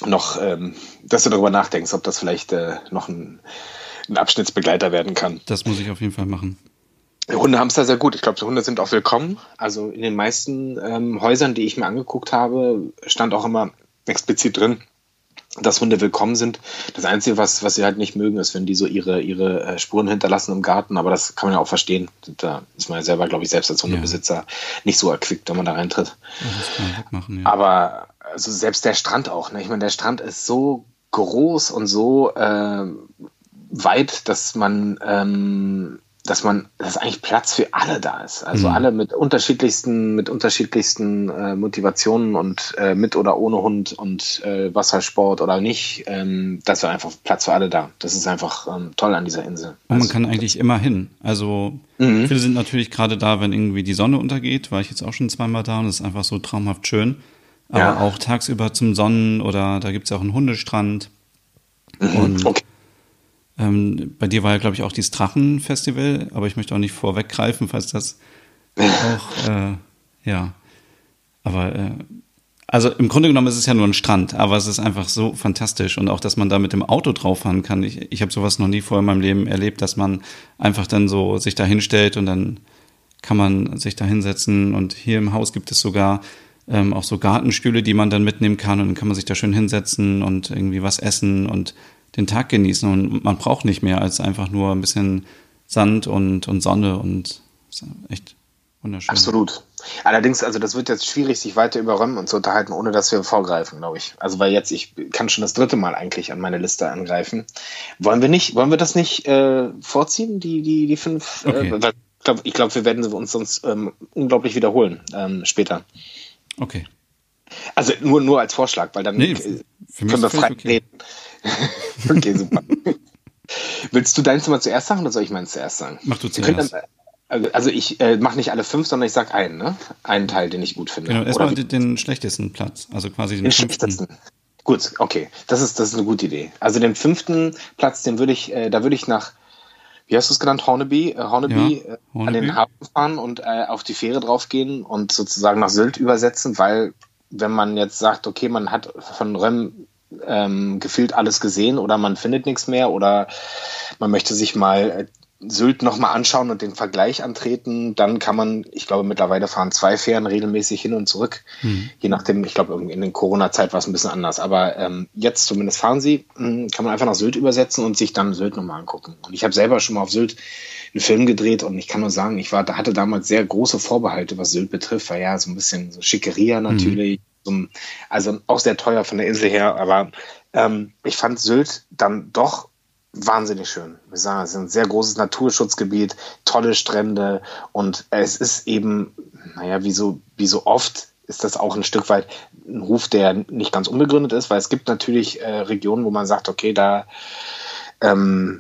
noch, ähm, dass du darüber nachdenkst, ob das vielleicht äh, noch ein, ein Abschnittsbegleiter werden kann. Das muss ich auf jeden Fall machen. Hunde haben es da sehr gut. Ich glaube, die Hunde sind auch willkommen. Also in den meisten ähm, Häusern, die ich mir angeguckt habe, stand auch immer explizit drin, dass Hunde willkommen sind. Das Einzige, was, was sie halt nicht mögen, ist, wenn die so ihre, ihre äh, Spuren hinterlassen im Garten. Aber das kann man ja auch verstehen. Da ist man ja selber, glaube ich, selbst als Hundebesitzer ja. nicht so erquickt, wenn man da reintritt. Wegmachen, ja. Aber also selbst der Strand auch. Ne? Ich meine, der Strand ist so groß und so äh, weit, dass man ähm, dass man, dass eigentlich Platz für alle da ist. Also mhm. alle mit unterschiedlichsten, mit unterschiedlichsten äh, Motivationen und äh, mit oder ohne Hund und äh, Wassersport oder nicht. Ähm, dass wir einfach Platz für alle da. Das ist einfach ähm, toll an dieser Insel. Und man also, kann eigentlich immer hin. Also mhm. viele sind natürlich gerade da, wenn irgendwie die Sonne untergeht. War ich jetzt auch schon zweimal da und es ist einfach so traumhaft schön. Aber ja. auch tagsüber zum Sonnen oder da gibt es ja auch einen Hundestrand. Mhm. Und okay. Ähm, bei dir war ja, glaube ich, auch dieses Drachenfestival, aber ich möchte auch nicht vorweggreifen, falls das auch, äh, ja. Aber, äh, also im Grunde genommen ist es ja nur ein Strand, aber es ist einfach so fantastisch und auch, dass man da mit dem Auto drauf fahren kann. Ich, ich habe sowas noch nie vorher in meinem Leben erlebt, dass man einfach dann so sich da hinstellt und dann kann man sich da hinsetzen und hier im Haus gibt es sogar ähm, auch so Gartenstühle, die man dann mitnehmen kann und dann kann man sich da schön hinsetzen und irgendwie was essen und den Tag genießen und man braucht nicht mehr als einfach nur ein bisschen Sand und, und Sonne und echt wunderschön. Absolut. Allerdings, also das wird jetzt schwierig, sich weiter über Röm und zu unterhalten, ohne dass wir vorgreifen, glaube ich. Also weil jetzt, ich kann schon das dritte Mal eigentlich an meine Liste angreifen. Wollen wir nicht, wollen wir das nicht äh, vorziehen, die, die, die fünf? Äh, okay. Äh, ich glaube, ich glaub, wir werden uns sonst ähm, unglaublich wiederholen ähm, später. Okay. Also nur, nur als Vorschlag, weil dann nee, können wir frei okay. reden. okay, super. Willst du deins mal zuerst sagen oder soll ich meins zuerst sagen? Mach du zuerst. Also, also ich äh, mache nicht alle fünf, sondern ich sage einen, ne? Einen Teil, den ich gut finde. Genau, erstmal den, den schlechtesten Platz, also quasi den, den schlechtesten. Gut, okay, das ist das ist eine gute Idee. Also den fünften Platz, den würde ich, äh, da würde ich nach, wie hast du es genannt, Horneby, äh, Horneby, ja, Horneby. Äh, an den Hafen fahren und äh, auf die Fähre draufgehen und sozusagen nach Sylt übersetzen, weil wenn man jetzt sagt, okay, man hat von Röm ähm, gefühlt alles gesehen oder man findet nichts mehr oder man möchte sich mal äh, Sylt nochmal anschauen und den Vergleich antreten, dann kann man, ich glaube, mittlerweile fahren zwei Fähren regelmäßig hin und zurück. Mhm. Je nachdem, ich glaube, in der Corona-Zeit war es ein bisschen anders. Aber ähm, jetzt zumindest fahren sie, hm, kann man einfach nach Sylt übersetzen und sich dann Sylt nochmal angucken. Und ich habe selber schon mal auf Sylt einen Film gedreht und ich kann nur sagen, ich war, hatte damals sehr große Vorbehalte, was Sylt betrifft, weil ja so ein bisschen so Schickeria natürlich, mhm. Also auch sehr teuer von der Insel her, aber ähm, ich fand Sylt dann doch wahnsinnig schön. Wir sagen, es ist ein sehr großes Naturschutzgebiet, tolle Strände und es ist eben, naja, wie so, wie so oft ist das auch ein Stück weit ein Ruf, der nicht ganz unbegründet ist, weil es gibt natürlich äh, Regionen, wo man sagt, okay, da ähm,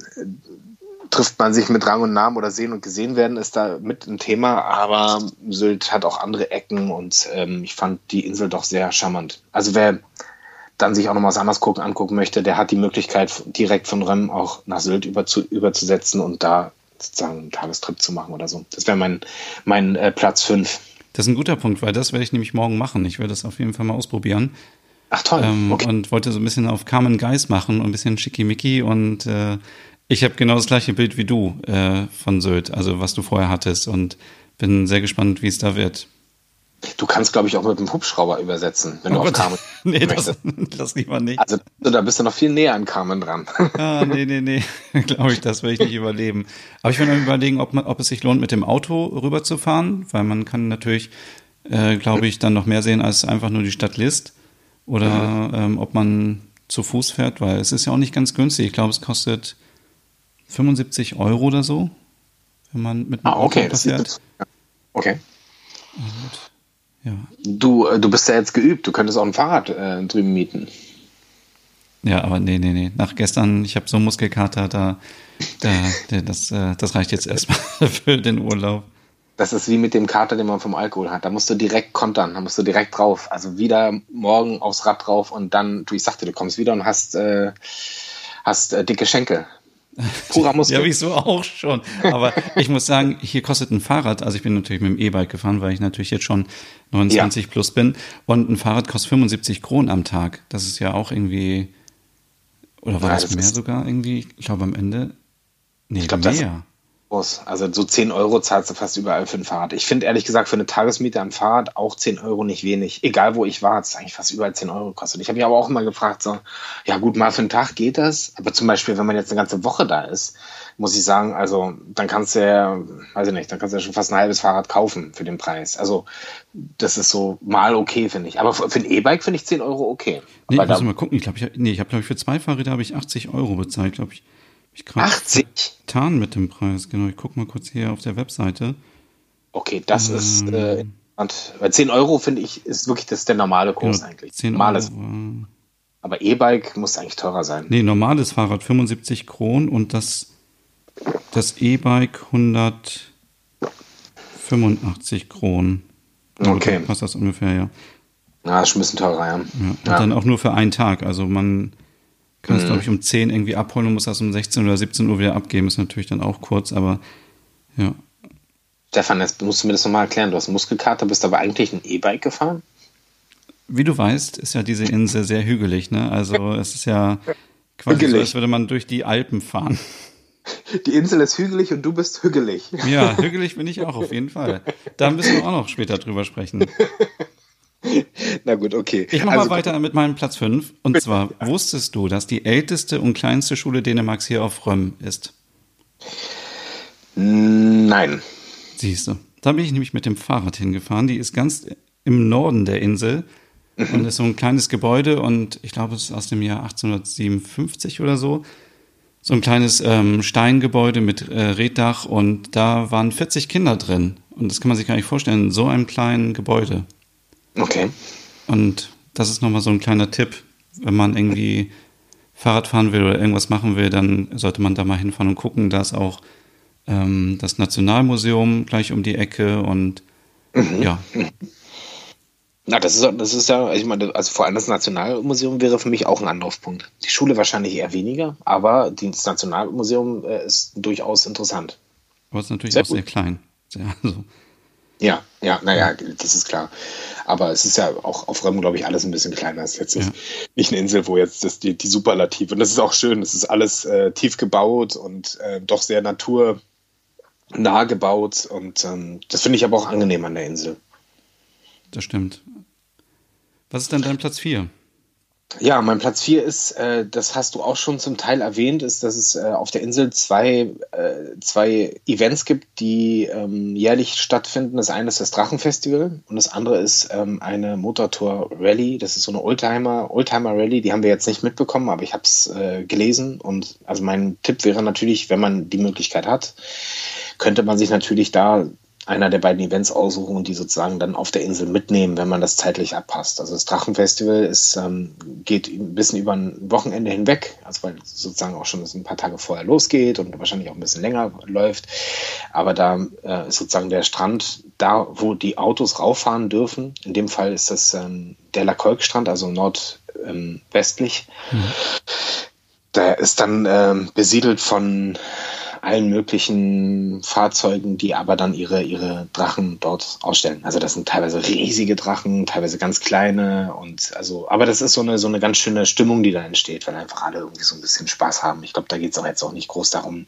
trifft man sich mit Rang und Namen oder sehen und gesehen werden, ist da mit ein Thema, aber Sylt hat auch andere Ecken und ähm, ich fand die Insel doch sehr charmant. Also wer dann sich auch noch was anderes gucken, angucken möchte, der hat die Möglichkeit, direkt von Rem auch nach Sylt über zu, überzusetzen und da sozusagen einen Tagestrip zu machen oder so. Das wäre mein, mein äh, Platz 5. Das ist ein guter Punkt, weil das werde ich nämlich morgen machen. Ich werde das auf jeden Fall mal ausprobieren. Ach toll. Ähm, okay. Und wollte so ein bisschen auf Carmen Geist machen und ein bisschen schickimicki und äh, ich habe genau das gleiche Bild wie du äh, von Sylt, also was du vorher hattest und bin sehr gespannt, wie es da wird. Du kannst, glaube ich, auch mit dem Hubschrauber übersetzen, wenn oh du Gott. auf Carmen Nee, das, das lieber nicht. Also da bist du noch viel näher an Carmen dran. Ah, nee, nee, nee. glaube ich, das will ich nicht überleben. Aber ich will noch überlegen, ob, man, ob es sich lohnt, mit dem Auto rüberzufahren, weil man kann natürlich, äh, glaube ich, dann noch mehr sehen als einfach nur die Stadt List. Oder mhm. ähm, ob man zu Fuß fährt, weil es ist ja auch nicht ganz günstig. Ich glaube, es kostet 75 Euro oder so, wenn man mit einem ah, okay, Auto fährt. Okay. gut. Ja. Du, äh, du bist ja jetzt geübt, du könntest auch ein Fahrrad äh, drüben mieten. Ja, aber nee, nee, nee. Nach gestern, ich habe so Muskelkater, da, da, da das, äh, das reicht jetzt erstmal für den Urlaub. Das ist wie mit dem Kater, den man vom Alkohol hat. Da musst du direkt kontern, da musst du direkt drauf. Also wieder morgen aufs Rad drauf und dann, du, ich sagte, du kommst wieder und hast, äh, hast äh, dicke Schenkel. Purer Muskel. ja, wieso auch schon. Aber ich muss sagen, hier kostet ein Fahrrad, also ich bin natürlich mit dem E-Bike gefahren, weil ich natürlich jetzt schon 29 ja. plus bin. Und ein Fahrrad kostet 75 Kronen am Tag. Das ist ja auch irgendwie, oder war ja, das, das mehr sogar irgendwie? Ich glaube am Ende, nee, ich glaub, mehr. Das, also so 10 Euro zahlst du fast überall für ein Fahrrad. Ich finde ehrlich gesagt für eine Tagesmiete am Fahrrad auch 10 Euro nicht wenig. Egal wo ich war, hat es eigentlich fast überall 10 Euro gekostet. Ich habe mich aber auch immer gefragt, so, ja gut, mal für einen Tag geht das. Aber zum Beispiel, wenn man jetzt eine ganze Woche da ist, muss ich sagen, also dann kannst du ja, weiß ich nicht, dann kannst du ja schon fast ein halbes Fahrrad kaufen für den Preis. Also das ist so mal okay, finde ich. Aber für ein E-Bike finde ich 10 Euro okay. Nee, aber muss mal gucken. Ich glaube, ich, nee, ich habe, glaube ich, für zwei Fahrräder habe ich 80 Euro bezahlt, glaube ich. Ich 80? Tarn mit dem Preis, genau. Ich gucke mal kurz hier auf der Webseite. Okay, das ähm, ist äh, interessant. Weil 10 Euro, finde ich, ist wirklich das der normale Kurs genau, eigentlich. 10 Normales. Euro. Äh, Aber E-Bike muss eigentlich teurer sein. Nee, normales Fahrrad 75 Kronen und das, das E-Bike 185 Kronen. Okay. Passt das ungefähr, ja. Ja, ist schon ein bisschen teurer, ja. ja. Und ja. dann auch nur für einen Tag. Also man kann es, mhm. glaube ich, um 10 irgendwie abholen und muss das um 16 oder 17 Uhr wieder abgeben. Ist natürlich dann auch kurz, aber ja. Stefan, jetzt musst du mir das nochmal erklären. Du hast Muskelkater, bist aber eigentlich ein E-Bike gefahren? Wie du weißt, ist ja diese Insel sehr hügelig, ne? Also es ist ja quasi hügelig. so, als würde man durch die Alpen fahren. Die Insel ist hügelig und du bist hügelig. Ja, hügelig bin ich auch auf jeden Fall. Da müssen wir auch noch später drüber sprechen. Na gut, okay. Ich mache also, mal weiter mit meinem Platz 5. Und zwar, wusstest du, dass die älteste und kleinste Schule Dänemarks hier auf Röm ist? Nein. Siehst du. Da bin ich nämlich mit dem Fahrrad hingefahren. Die ist ganz im Norden der Insel mhm. und ist so ein kleines Gebäude und ich glaube, es ist aus dem Jahr 1857 oder so. So ein kleines ähm, Steingebäude mit äh, Reddach und da waren 40 Kinder drin. Und das kann man sich gar nicht vorstellen, in so einem kleinen Gebäude. Okay. Und das ist nochmal so ein kleiner Tipp, wenn man irgendwie Fahrrad fahren will oder irgendwas machen will, dann sollte man da mal hinfahren und gucken. Da ist auch ähm, das Nationalmuseum gleich um die Ecke und mhm. ja. Na, das ist, das ist ja, ich meine, also vor allem das Nationalmuseum wäre für mich auch ein Anlaufpunkt. Die Schule wahrscheinlich eher weniger, aber das Nationalmuseum äh, ist durchaus interessant. Aber es ist natürlich sehr auch gut. sehr klein. Sehr, also. Ja, ja, naja, das ist klar. Aber es ist ja auch auf Röm, glaube ich, alles ein bisschen kleiner. Es ist jetzt ja. nicht eine Insel, wo jetzt das, die, die Superlative. Und das ist auch schön. Es ist alles äh, tief gebaut und äh, doch sehr naturnah gebaut. Und ähm, das finde ich aber auch angenehm an der Insel. Das stimmt. Was ist denn dein Platz 4? Ja, mein Platz 4 ist, äh, das hast du auch schon zum Teil erwähnt, ist, dass es äh, auf der Insel zwei, äh, zwei Events gibt, die ähm, jährlich stattfinden. Das eine ist das Drachenfestival und das andere ist ähm, eine Motortour-Rallye. Das ist so eine Oldtimer, Oldtimer-Rallye, die haben wir jetzt nicht mitbekommen, aber ich habe es äh, gelesen. Und also mein Tipp wäre natürlich, wenn man die Möglichkeit hat, könnte man sich natürlich da einer der beiden Events aussuchen und die sozusagen dann auf der Insel mitnehmen, wenn man das zeitlich abpasst. Also das Drachenfestival ist, ähm, geht ein bisschen über ein Wochenende hinweg, also weil sozusagen auch schon ein paar Tage vorher losgeht und wahrscheinlich auch ein bisschen länger läuft. Aber da äh, ist sozusagen der Strand da, wo die Autos rauffahren dürfen. In dem Fall ist das ähm, der Lakolk-Strand, also nordwestlich. Ähm, mhm. Der ist dann ähm, besiedelt von allen möglichen Fahrzeugen, die aber dann ihre, ihre Drachen dort ausstellen. Also das sind teilweise riesige Drachen, teilweise ganz kleine und also, aber das ist so eine, so eine ganz schöne Stimmung, die da entsteht, weil einfach alle irgendwie so ein bisschen Spaß haben. Ich glaube, da geht es auch jetzt auch nicht groß darum,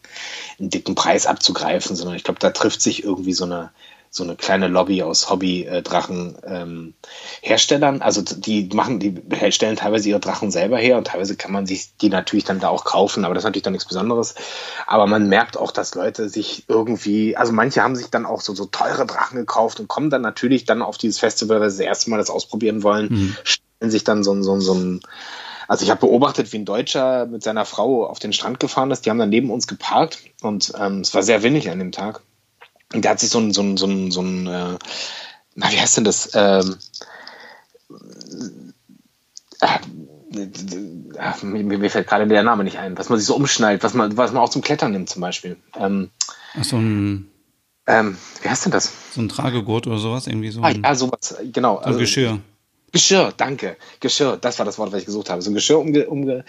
einen dicken Preis abzugreifen, sondern ich glaube, da trifft sich irgendwie so eine, so eine kleine Lobby aus Hobby-Drachen-Herstellern. Ähm, also die machen, die stellen teilweise ihre Drachen selber her und teilweise kann man sich die natürlich dann da auch kaufen, aber das ist natürlich dann nichts Besonderes. Aber man merkt auch, dass Leute sich irgendwie, also manche haben sich dann auch so, so teure Drachen gekauft und kommen dann natürlich dann auf dieses Festival, weil sie das erste Mal das ausprobieren wollen, mhm. stellen sich dann so, so, so ein also ich habe beobachtet, wie ein Deutscher mit seiner Frau auf den Strand gefahren ist. Die haben dann neben uns geparkt und ähm, es war sehr windig an dem Tag. Und der hat sich so ein, so ein, so ein, so ein äh, na, wie heißt denn das? Ähm, äh, mir, mir, fällt gerade der Name nicht ein, was man sich so umschnallt, was man, was man auch zum Klettern nimmt zum Beispiel. Ähm, Ach, so ein ähm, wie heißt denn das? So ein Tragegurt oder sowas, irgendwie so. Ah, ja, sowas, genau. So ein also, Geschirr. Geschirr, danke. Geschirr, das war das Wort, was ich gesucht habe. So ein Geschirr umge, umge,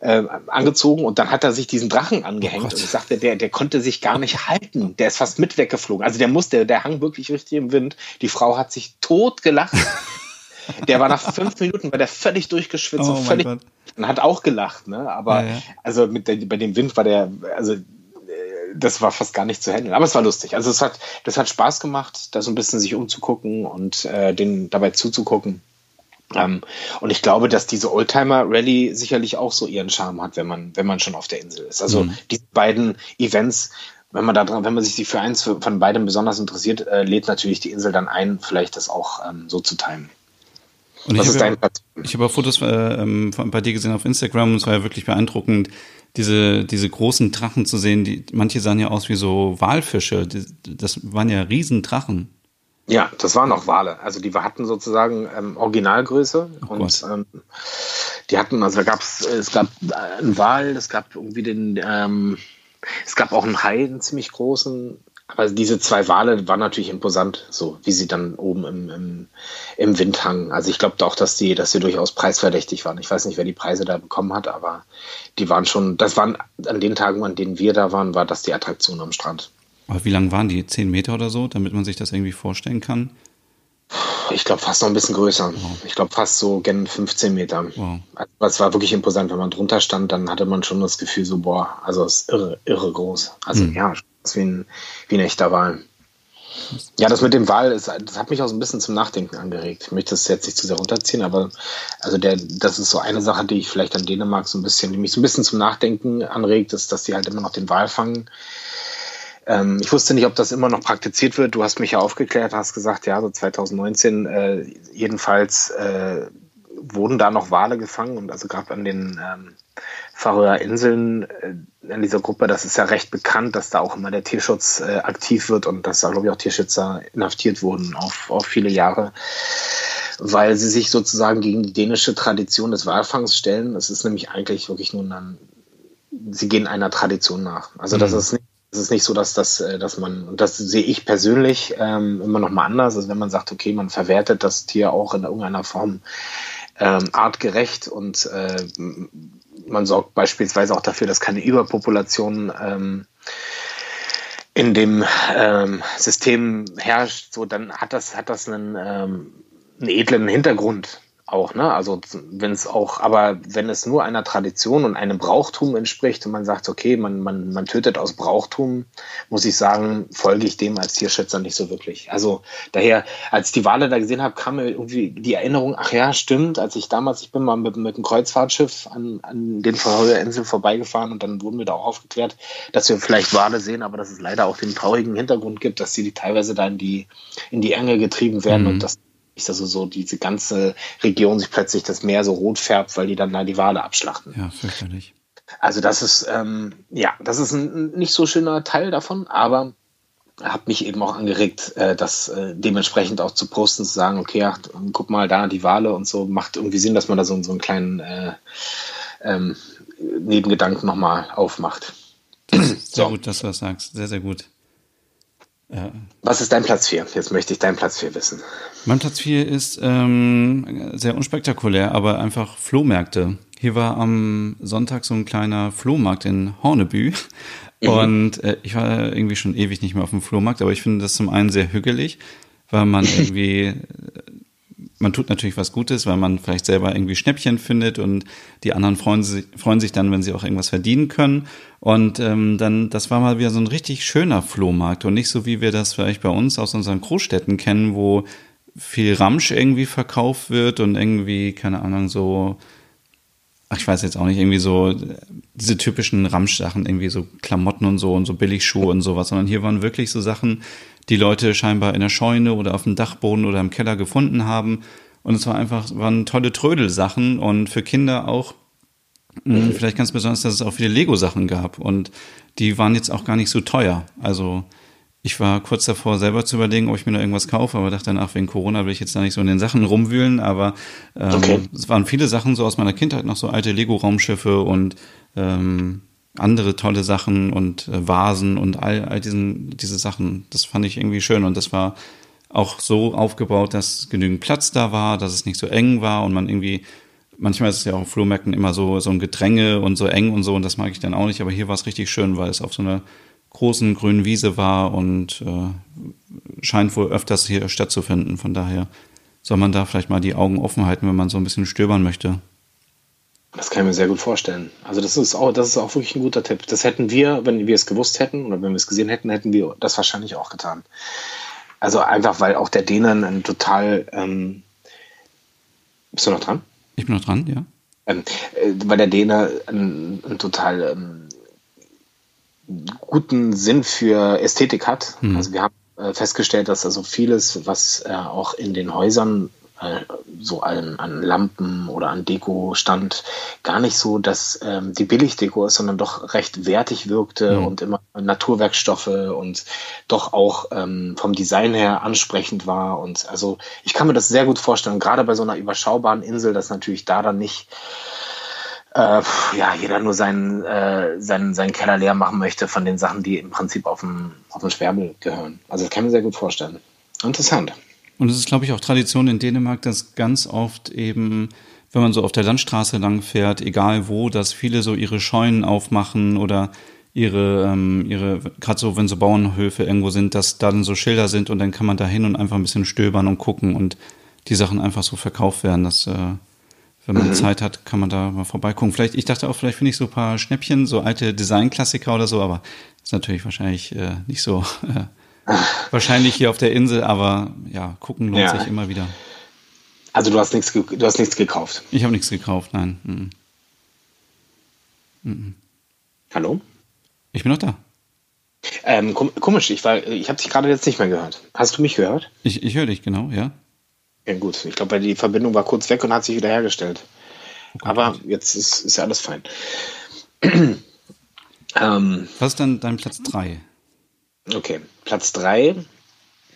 äh, angezogen und dann hat er sich diesen Drachen angehängt oh und ich sagte, der, der konnte sich gar nicht halten. Der ist fast mit weggeflogen. Also der musste, der hang wirklich richtig im Wind. Die Frau hat sich tot gelacht. der war nach fünf Minuten, war der völlig durchgeschwitzt oh und völlig, und hat auch gelacht, ne? Aber ja, ja. also mit der, bei dem Wind war der, also äh, das war fast gar nicht zu handeln. Aber es war lustig. Also es hat, das hat Spaß gemacht, da so ein bisschen sich umzugucken und äh, den dabei zuzugucken. Ähm, und ich glaube, dass diese Oldtimer-Rallye sicherlich auch so ihren Charme hat, wenn man, wenn man schon auf der Insel ist. Also mhm. diese beiden Events, wenn man da dran, wenn man sich für eins von beidem besonders interessiert, äh, lädt natürlich die Insel dann ein, vielleicht das auch ähm, so zu teilen. Und Was ich ist dein Platz? Ich habe auch Fotos äh, ähm, bei dir gesehen auf Instagram und es war ja wirklich beeindruckend, diese, diese großen Drachen zu sehen. Die, manche sahen ja aus wie so Walfische. Die, das waren ja Riesendrachen. Ja, das waren auch Wale. Also die hatten sozusagen ähm, Originalgröße oh und ähm, die hatten, also da gab's, es gab einen Wal, es gab irgendwie den, ähm, es gab auch einen Hai, einen ziemlich großen. Aber diese zwei Wale waren natürlich imposant, so wie sie dann oben im, im, im Wind hangen. Also ich glaube auch, dass die, dass sie durchaus preisverdächtig waren. Ich weiß nicht, wer die Preise da bekommen hat, aber die waren schon, das waren an den Tagen, an denen wir da waren, war das die Attraktion am Strand. Aber wie lang waren die? Zehn Meter oder so, damit man sich das irgendwie vorstellen kann? Ich glaube fast noch ein bisschen größer. Wow. Ich glaube fast so gen 15 Meter. Wow. Also, es war wirklich imposant. Wenn man drunter stand, dann hatte man schon das Gefühl so, boah, also es ist irre, irre groß. Also mhm. ja, wie ein, wie ein echter Wal. Ja, das mit dem Wahl, ist, das hat mich auch so ein bisschen zum Nachdenken angeregt. Ich möchte das jetzt nicht zu sehr runterziehen, aber also der, das ist so eine Sache, die ich vielleicht an Dänemark so ein bisschen, die mich so ein bisschen zum Nachdenken anregt, ist, dass die halt immer noch den Walfang ähm, ich wusste nicht, ob das immer noch praktiziert wird. Du hast mich ja aufgeklärt, hast gesagt, ja, so 2019 äh, jedenfalls äh, wurden da noch Wale gefangen und also gerade an den ähm, Färöer Inseln äh, in dieser Gruppe, das ist ja recht bekannt, dass da auch immer der Tierschutz äh, aktiv wird und dass da, glaube ich, auch Tierschützer inhaftiert wurden auf, auf viele Jahre, weil sie sich sozusagen gegen die dänische Tradition des Walfangs stellen. Es ist nämlich eigentlich wirklich nur ein, sie gehen einer Tradition nach. Also das mhm. ist nicht es ist nicht so, dass das, äh, dass man, und das sehe ich persönlich ähm, immer noch mal anders, also wenn man sagt, okay, man verwertet das Tier auch in irgendeiner Form ähm, artgerecht und äh, man sorgt beispielsweise auch dafür, dass keine Überpopulation ähm, in dem ähm, System herrscht, so dann hat das, hat das einen, ähm, einen edlen Hintergrund auch, ne? Also wenn es auch, aber wenn es nur einer Tradition und einem Brauchtum entspricht und man sagt, okay, man, man, man tötet aus Brauchtum, muss ich sagen, folge ich dem als Tierschützer nicht so wirklich. Also daher, als ich die Wale da gesehen habe, kam mir irgendwie die Erinnerung, ach ja, stimmt, als ich damals, ich bin mal mit, mit einem Kreuzfahrtschiff an, an den Inseln vorbeigefahren und dann wurden wir da auch aufgeklärt, dass wir vielleicht Wale sehen, aber dass es leider auch den traurigen Hintergrund gibt, dass sie die teilweise da in die, in die Enge getrieben werden mhm. und dass also so diese ganze Region sich plötzlich das Meer so rot färbt, weil die dann da die Wale abschlachten. Ja, fürchterlich. Also das ist, ähm, ja, das ist ein nicht so schöner Teil davon, aber hat mich eben auch angeregt, äh, das äh, dementsprechend auch zu posten, zu sagen, okay, ach, guck mal da, die Wale und so, macht irgendwie Sinn, dass man da so, so einen kleinen äh, ähm, Nebengedanken nochmal aufmacht. Sehr so. gut, dass du das sagst. Sehr, sehr gut. Ja. Was ist dein Platz 4? Jetzt möchte ich deinen Platz 4 wissen. Mein Platz 4 ist ähm, sehr unspektakulär, aber einfach Flohmärkte. Hier war am Sonntag so ein kleiner Flohmarkt in Hornebü. Mhm. Und äh, ich war irgendwie schon ewig nicht mehr auf dem Flohmarkt, aber ich finde das zum einen sehr hügelig, weil man irgendwie man tut natürlich was Gutes, weil man vielleicht selber irgendwie Schnäppchen findet und die anderen freuen sich, freuen sich dann, wenn sie auch irgendwas verdienen können. Und ähm, dann, das war mal wieder so ein richtig schöner Flohmarkt und nicht so, wie wir das vielleicht bei uns aus unseren Großstädten kennen, wo viel Ramsch irgendwie verkauft wird und irgendwie, keine Ahnung, so, ach, ich weiß jetzt auch nicht, irgendwie so diese typischen Ramsch-Sachen, irgendwie so Klamotten und so und so Billigschuhe und sowas, sondern hier waren wirklich so Sachen, die Leute scheinbar in der Scheune oder auf dem Dachboden oder im Keller gefunden haben. Und es war einfach, waren tolle Trödelsachen und für Kinder auch mh, hm, vielleicht ganz besonders, dass es auch viele Lego-Sachen gab und die waren jetzt auch gar nicht so teuer. Also ich war kurz davor, selber zu überlegen, ob ich mir noch irgendwas kaufe, aber dachte dann, ach, wegen Corona will ich jetzt da nicht so in den Sachen rumwühlen, aber ähm, okay. es waren viele Sachen so aus meiner Kindheit, noch so alte Lego-Raumschiffe und ähm, andere tolle Sachen und äh, Vasen und all, all diesen, diese Sachen. Das fand ich irgendwie schön und das war auch so aufgebaut, dass genügend Platz da war, dass es nicht so eng war und man irgendwie, manchmal ist es ja auch auf Flohmärkten immer so, so ein Gedränge und so eng und so und das mag ich dann auch nicht, aber hier war es richtig schön, weil es auf so einer großen grünen Wiese war und äh, scheint wohl öfters hier stattzufinden. Von daher soll man da vielleicht mal die Augen offen halten, wenn man so ein bisschen stöbern möchte. Das kann ich mir sehr gut vorstellen. Also das ist auch, das ist auch wirklich ein guter Tipp. Das hätten wir, wenn wir es gewusst hätten oder wenn wir es gesehen hätten, hätten wir das wahrscheinlich auch getan. Also einfach, weil auch der Dänen ein total. Ähm, bist du noch dran? Ich bin noch dran, ja. Ähm, äh, weil der Däne ein, ein total ähm, guten Sinn für Ästhetik hat. Mhm. Also wir haben äh, festgestellt, dass also vieles, was äh, auch in den Häusern so an, an Lampen oder an Deko stand, gar nicht so, dass ähm, die Billigdeko ist, sondern doch recht wertig wirkte mhm. und immer Naturwerkstoffe und doch auch ähm, vom Design her ansprechend war. Und also ich kann mir das sehr gut vorstellen, gerade bei so einer überschaubaren Insel, dass natürlich da dann nicht äh, ja, jeder nur seinen, äh, seinen, seinen Keller leer machen möchte von den Sachen, die im Prinzip auf dem, auf dem Schwärbel gehören. Also das kann ich mir sehr gut vorstellen. Interessant. Und es ist, glaube ich, auch Tradition in Dänemark, dass ganz oft eben, wenn man so auf der Landstraße lang fährt, egal wo, dass viele so ihre Scheunen aufmachen oder ihre, ähm, ihre, gerade so, wenn so Bauernhöfe irgendwo sind, dass da dann so Schilder sind und dann kann man da hin und einfach ein bisschen stöbern und gucken und die Sachen einfach so verkauft werden. Das, äh, wenn man mhm. Zeit hat, kann man da mal vorbeigucken. Vielleicht, ich dachte auch, vielleicht finde ich so ein paar Schnäppchen, so alte Designklassiker oder so, aber ist natürlich wahrscheinlich äh, nicht so äh, Wahrscheinlich hier auf der Insel, aber ja, gucken lohnt Ja. sich immer wieder. Also du hast nichts, du hast nichts gekauft. Ich habe nichts gekauft, nein. Mhm. Hallo? Ich bin noch da. Ähm, kom komisch, ich, war- ich habe dich gerade jetzt nicht mehr gehört. Hast du mich gehört? Ich, ich höre dich, genau, ja. Ja gut, ich glaube, die Verbindung war kurz weg und hat sich wieder hergestellt. Aber jetzt ist, ist ja alles fein. ähm, Was ist dann dein Platz 3? okay, Platz 3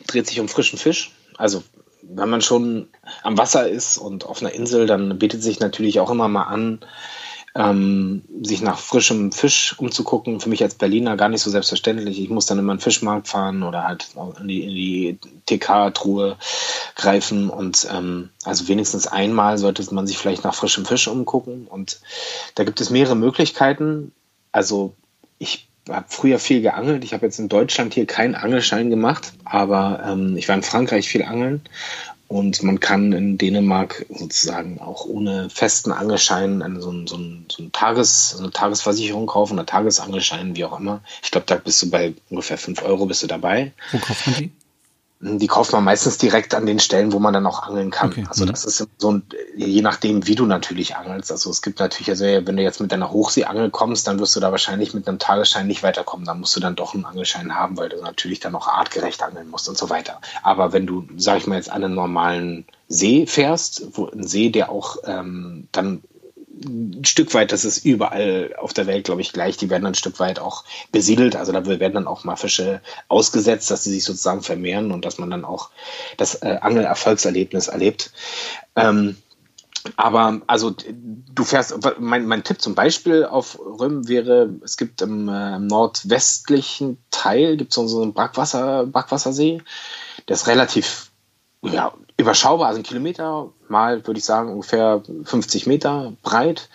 dreht sich um frischen Fisch. Also wenn man schon am Wasser ist und auf einer Insel, dann bietet sich natürlich auch immer mal an, ähm, sich nach frischem Fisch umzugucken. Für mich als Berliner gar nicht so selbstverständlich. Ich muss dann immer in den Fischmarkt fahren oder halt in die, die TK-Truhe greifen und ähm, also wenigstens einmal sollte man sich vielleicht nach frischem Fisch umgucken. Und da gibt es mehrere Möglichkeiten. Also ich habe früher viel geangelt. Ich habe jetzt in Deutschland hier keinen Angelschein gemacht, aber ähm, ich war in Frankreich viel angeln und man kann in Dänemark sozusagen auch ohne festen Angelschein eine, so, ein, so, ein, so ein Tages, eine Tagesversicherung kaufen, oder Tagesangelschein, wie auch immer. Ich glaube, da bist du bei ungefähr 5 Euro bist du dabei. Wo kauft man die? Die kauft man meistens direkt an den Stellen, wo man dann auch angeln kann. Okay. Also Mhm. das ist so ein, je nachdem, wie du natürlich angelst. Also es gibt natürlich, also wenn du jetzt mit deiner Hochseeangel kommst, dann wirst du da wahrscheinlich mit einem Tagesschein nicht weiterkommen. Da musst du dann doch einen Angelschein haben, weil du natürlich dann auch artgerecht angeln musst und so weiter. Aber wenn du, sag ich mal, jetzt an einen normalen See fährst, wo ein See, der auch ähm, dann ein Stück weit, das ist überall auf der Welt, glaube ich, gleich. Die werden ein Stück weit auch besiedelt. Also da werden dann auch mal Fische ausgesetzt, dass sie sich sozusagen vermehren und dass man dann auch das äh, Angelerfolgserlebnis erlebt. Ähm, aber also du fährst, mein, mein Tipp zum Beispiel auf Röm wäre, es gibt im, äh, nordwestlichen Teil gibt es so einen Brackwasser, Brackwassersee. Der ist relativ ja, überschaubar, also ein Kilometer mal, würde ich sagen, ungefähr 50 Meter breit,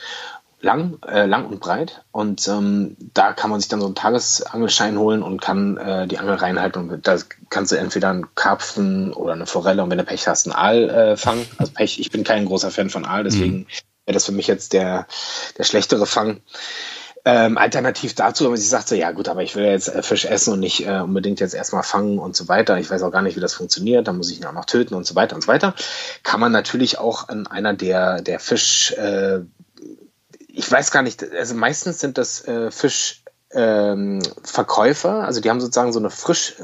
lang, äh, lang und breit. Und ähm, da kann man sich dann so einen Tagesangelschein holen und kann äh, die Angel reinhalten. Und da kannst du entweder einen Karpfen oder eine Forelle und wenn du Pech hast, einen Aal äh, fangen. Also Pech, ich bin kein großer Fan von Aal, deswegen wäre das für mich jetzt der, der schlechtere Fang. Ähm, alternativ dazu, man sich sagt, so, ja gut, aber ich will jetzt äh, Fisch essen und nicht äh, unbedingt jetzt erstmal fangen und so weiter. Ich weiß auch gar nicht, wie das funktioniert, dann muss ich ihn auch noch töten und so weiter und so weiter. Kann man natürlich auch an einer der, der Fisch, äh, ich weiß gar nicht, also meistens sind das äh, Fischverkäufer, also die haben sozusagen so eine Frisch,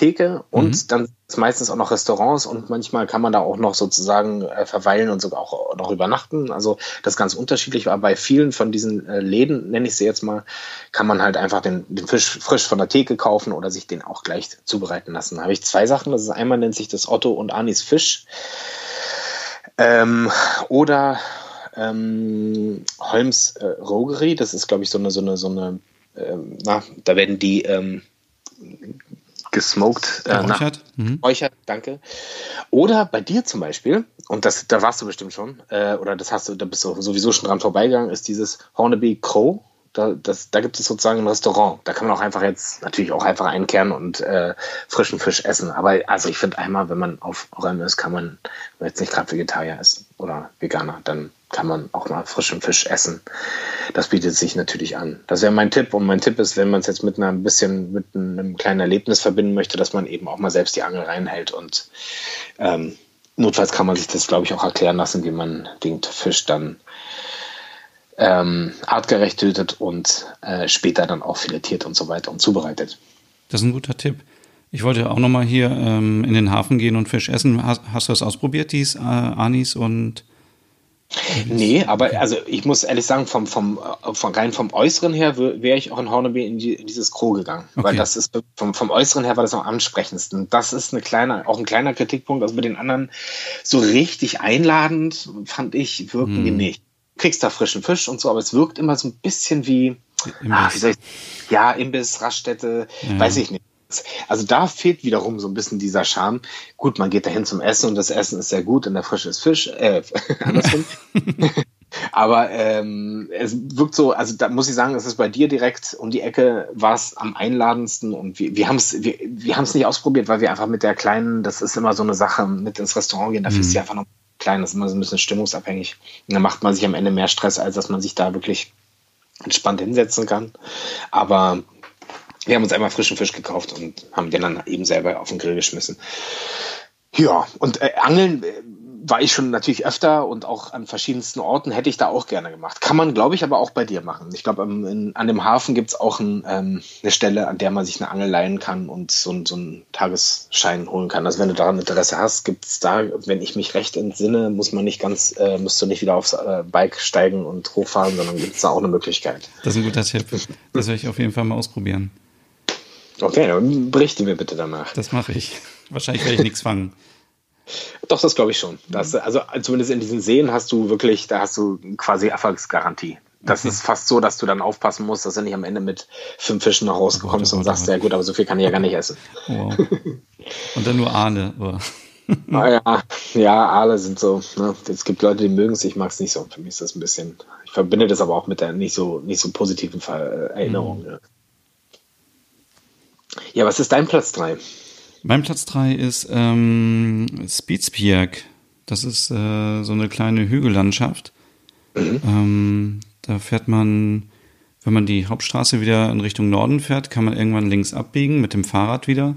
Fischtheke und dann ist meistens auch noch Restaurants und manchmal kann man da auch noch sozusagen äh, verweilen und sogar auch noch übernachten. Also das ist ganz unterschiedlich, aber bei vielen von diesen äh, Läden, nenne ich sie jetzt mal, kann man halt einfach den, den Fisch frisch von der Theke kaufen oder sich den auch gleich zubereiten lassen. Da habe ich zwei Sachen. Das ist einmal nennt sich das Otto und Anis Fisch. Ähm, oder ähm, Holmes äh, Rogerie, das ist, glaube ich, so eine, so eine, so eine, ähm, na, da werden die ähm, gesmoked, äh, na, Geräuchert? Mhm. Räuchert, danke. Oder bei dir zum Beispiel, und das, da warst du bestimmt schon, äh, oder das hast du, da bist du sowieso schon dran vorbeigegangen, ist dieses Hornaby Crow. Da, das, da gibt es sozusagen ein Restaurant. Da kann man auch einfach jetzt natürlich auch einfach einkehren und äh, frischen Fisch essen. Aber also ich finde einmal, wenn man auf Räumen ist, kann man, wenn man jetzt nicht gerade Vegetarier ist oder Veganer, dann kann man auch mal frischen Fisch essen. Das bietet sich natürlich an. Das wäre mein Tipp. Und mein Tipp ist, wenn man es jetzt mit einer ein bisschen mit einem kleinen Erlebnis verbinden möchte, dass man eben auch mal selbst die Angel reinhält und ähm, notfalls kann man sich das, glaube ich, auch erklären lassen, wie man den Fisch dann ähm, artgerecht tötet und äh, später dann auch filetiert und so weiter und zubereitet. Das ist ein guter Tipp. Ich wollte auch nochmal hier ähm, in den Hafen gehen und Fisch essen. Hast, hast du das ausprobiert, dies, äh, Anis und Nee, aber also ich muss ehrlich sagen, vom, vom, äh, vom rein vom Äußeren her wäre ich auch in Hornaby in, die, in dieses Kro gegangen. Okay. Weil das ist vom, vom Äußeren her war das am ansprechendsten. Das ist eine kleine, auch ein kleiner Kritikpunkt. Also bei den anderen so richtig einladend fand ich, wirken die nicht. Du kriegst da frischen Fisch und so, aber es wirkt immer so ein bisschen wie, ah, wie soll ich, ja, Imbiss, Raststätte, weiß ich nicht. Also da fehlt wiederum so ein bisschen dieser Charme. Gut, man geht dahin zum Essen und das Essen ist sehr gut und der Frische ist Fisch. Äh, andersrum. Aber ähm, es wirkt so, also da muss ich sagen, es ist bei dir direkt um die Ecke, war es am einladendsten und wir, wir haben es wir, wir haben's nicht ausprobiert, weil wir einfach mit der kleinen, das ist immer so eine Sache, mit ins Restaurant gehen, dafür Mhm. ist sie einfach noch klein, das ist immer so ein bisschen stimmungsabhängig. Und dann macht man sich am Ende mehr Stress, als dass man sich da wirklich entspannt hinsetzen kann. Aber Wir haben uns einmal frischen Fisch gekauft und haben den dann eben selber auf den Grill geschmissen. Ja, und äh, Angeln äh, war ich schon natürlich öfter und auch an verschiedensten Orten hätte ich da auch gerne gemacht. Kann man, glaube ich, aber auch bei dir machen. Ich glaube, an dem Hafen gibt es auch ein, ähm, eine Stelle, an der man sich eine Angel leihen kann und so, so einen Tagesschein holen kann. Also wenn du daran Interesse hast, gibt es da, wenn ich mich recht entsinne, muss man nicht ganz, äh, musst du nicht wieder aufs äh, Bike steigen und hochfahren, sondern gibt es da auch eine Möglichkeit. Das ist ein guter Tipp. Das werde ich auf jeden Fall mal ausprobieren. Okay, dann berichte mir bitte danach. Das mache ich. Wahrscheinlich werde ich nichts fangen. Doch, das glaube ich schon. Das, also zumindest in diesen Seen hast du wirklich, da hast du quasi Erfolgsgarantie. Das okay. ist fast so, dass du dann aufpassen musst, dass du nicht am Ende mit fünf Fischen nach Hause oh oh und sagst, ja gut, aber so viel kann ich ja gar nicht essen. Wow. Und dann nur Aale. ah, ja, ja, Aale sind so. Ne? Es gibt Leute, die mögen es, ich mag es nicht so. Für mich ist das ein bisschen. Ich verbinde das aber auch mit der nicht so, nicht so positiven Erinnerung. Mhm. Ja. ja, was ist dein Platz 3? Mein Platz 3 ist ähm, Spitzbjerg. Das ist äh, so eine kleine Hügellandschaft. Mhm. Ähm, da fährt man, wenn man die Hauptstraße wieder in Richtung Norden fährt, kann man irgendwann links abbiegen mit dem Fahrrad wieder.